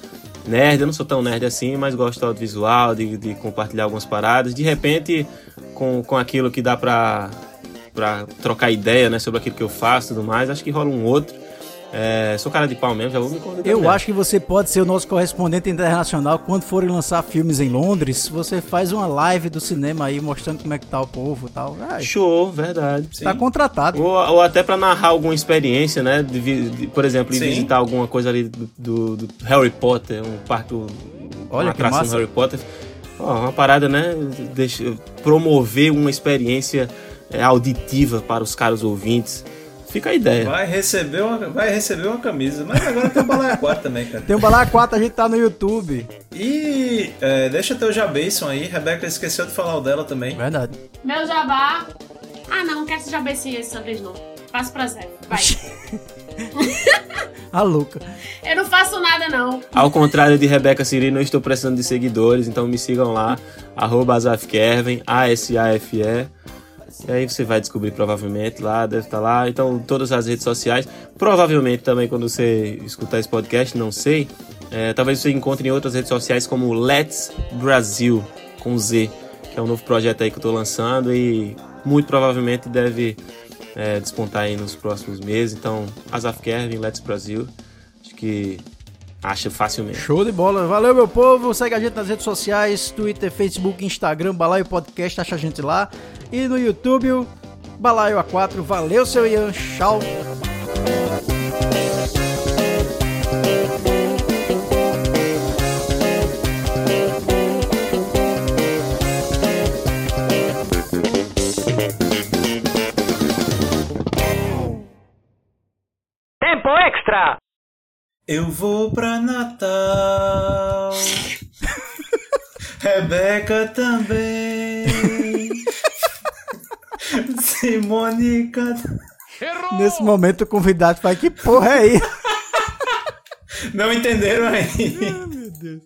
nerd, eu não sou tão nerd assim, mas gosto do audiovisual, de, de compartilhar algumas paradas. De repente, com, com aquilo que dá pra, pra trocar ideia, né, sobre aquilo que eu faço e tudo mais, acho que rola um outro. É, sou cara de pau mesmo, já vou me convidar. Eu mesmo. acho que você pode ser o nosso correspondente internacional quando forem lançar filmes em Londres. Você faz uma live do cinema aí mostrando como é que tá o povo e tal. Ai, Show, verdade. tá contratado. Ou, ou até pra narrar alguma experiência, né? De de- por exemplo, ir Sim. visitar alguma coisa ali do, do- do Harry Potter, um parque, um- Olha uma que atração massa. do Harry Potter. Ó, uma parada, né? Deixa, promover uma experiência é, auditiva para os caros ouvintes. Fica a ideia. Vai receber uma, vai receber uma camisa. Mas agora tem o Balaia 4 também, cara. Tem o Balai 4, a gente tá no YouTube. E é, deixa teu Jabeison aí. Rebeca esqueceu de falar o dela também. Verdade. Meu jabá. Ah, não, não quero esse jabá esse essa vez, não. Faço pra Zé. Vai. *laughs* A louca. Eu não faço nada, não. Ao contrário de Rebeca Cirino, eu estou precisando de seguidores, então me sigam lá, arroba AsafKerven, A-S-A-F-E. E aí você vai descobrir provavelmente lá, deve estar lá. Então, todas as redes sociais. Provavelmente também quando você escutar esse podcast, não sei. é, talvez você encontre em outras redes sociais como Let's Brasil, com Z, que é um novo projeto aí que eu estou lançando e muito provavelmente deve é, despontar aí nos próximos meses. Então, Asaf Kervin, Let's Brasil. Acho que acha facilmente. Show de bola. Valeu, meu povo. Segue a gente nas redes sociais: Twitter, Facebook, Instagram, Balaio Podcast. Acha a gente lá. E no YouTube, Balaio A4. Valeu, seu Ian. Tchau. Eu vou pra Natal. *laughs* Rebeca também. *laughs* Simônica. Nesse momento, o convidado faz: Que porra é aí? *laughs* Não entenderam aí? Meu Deus.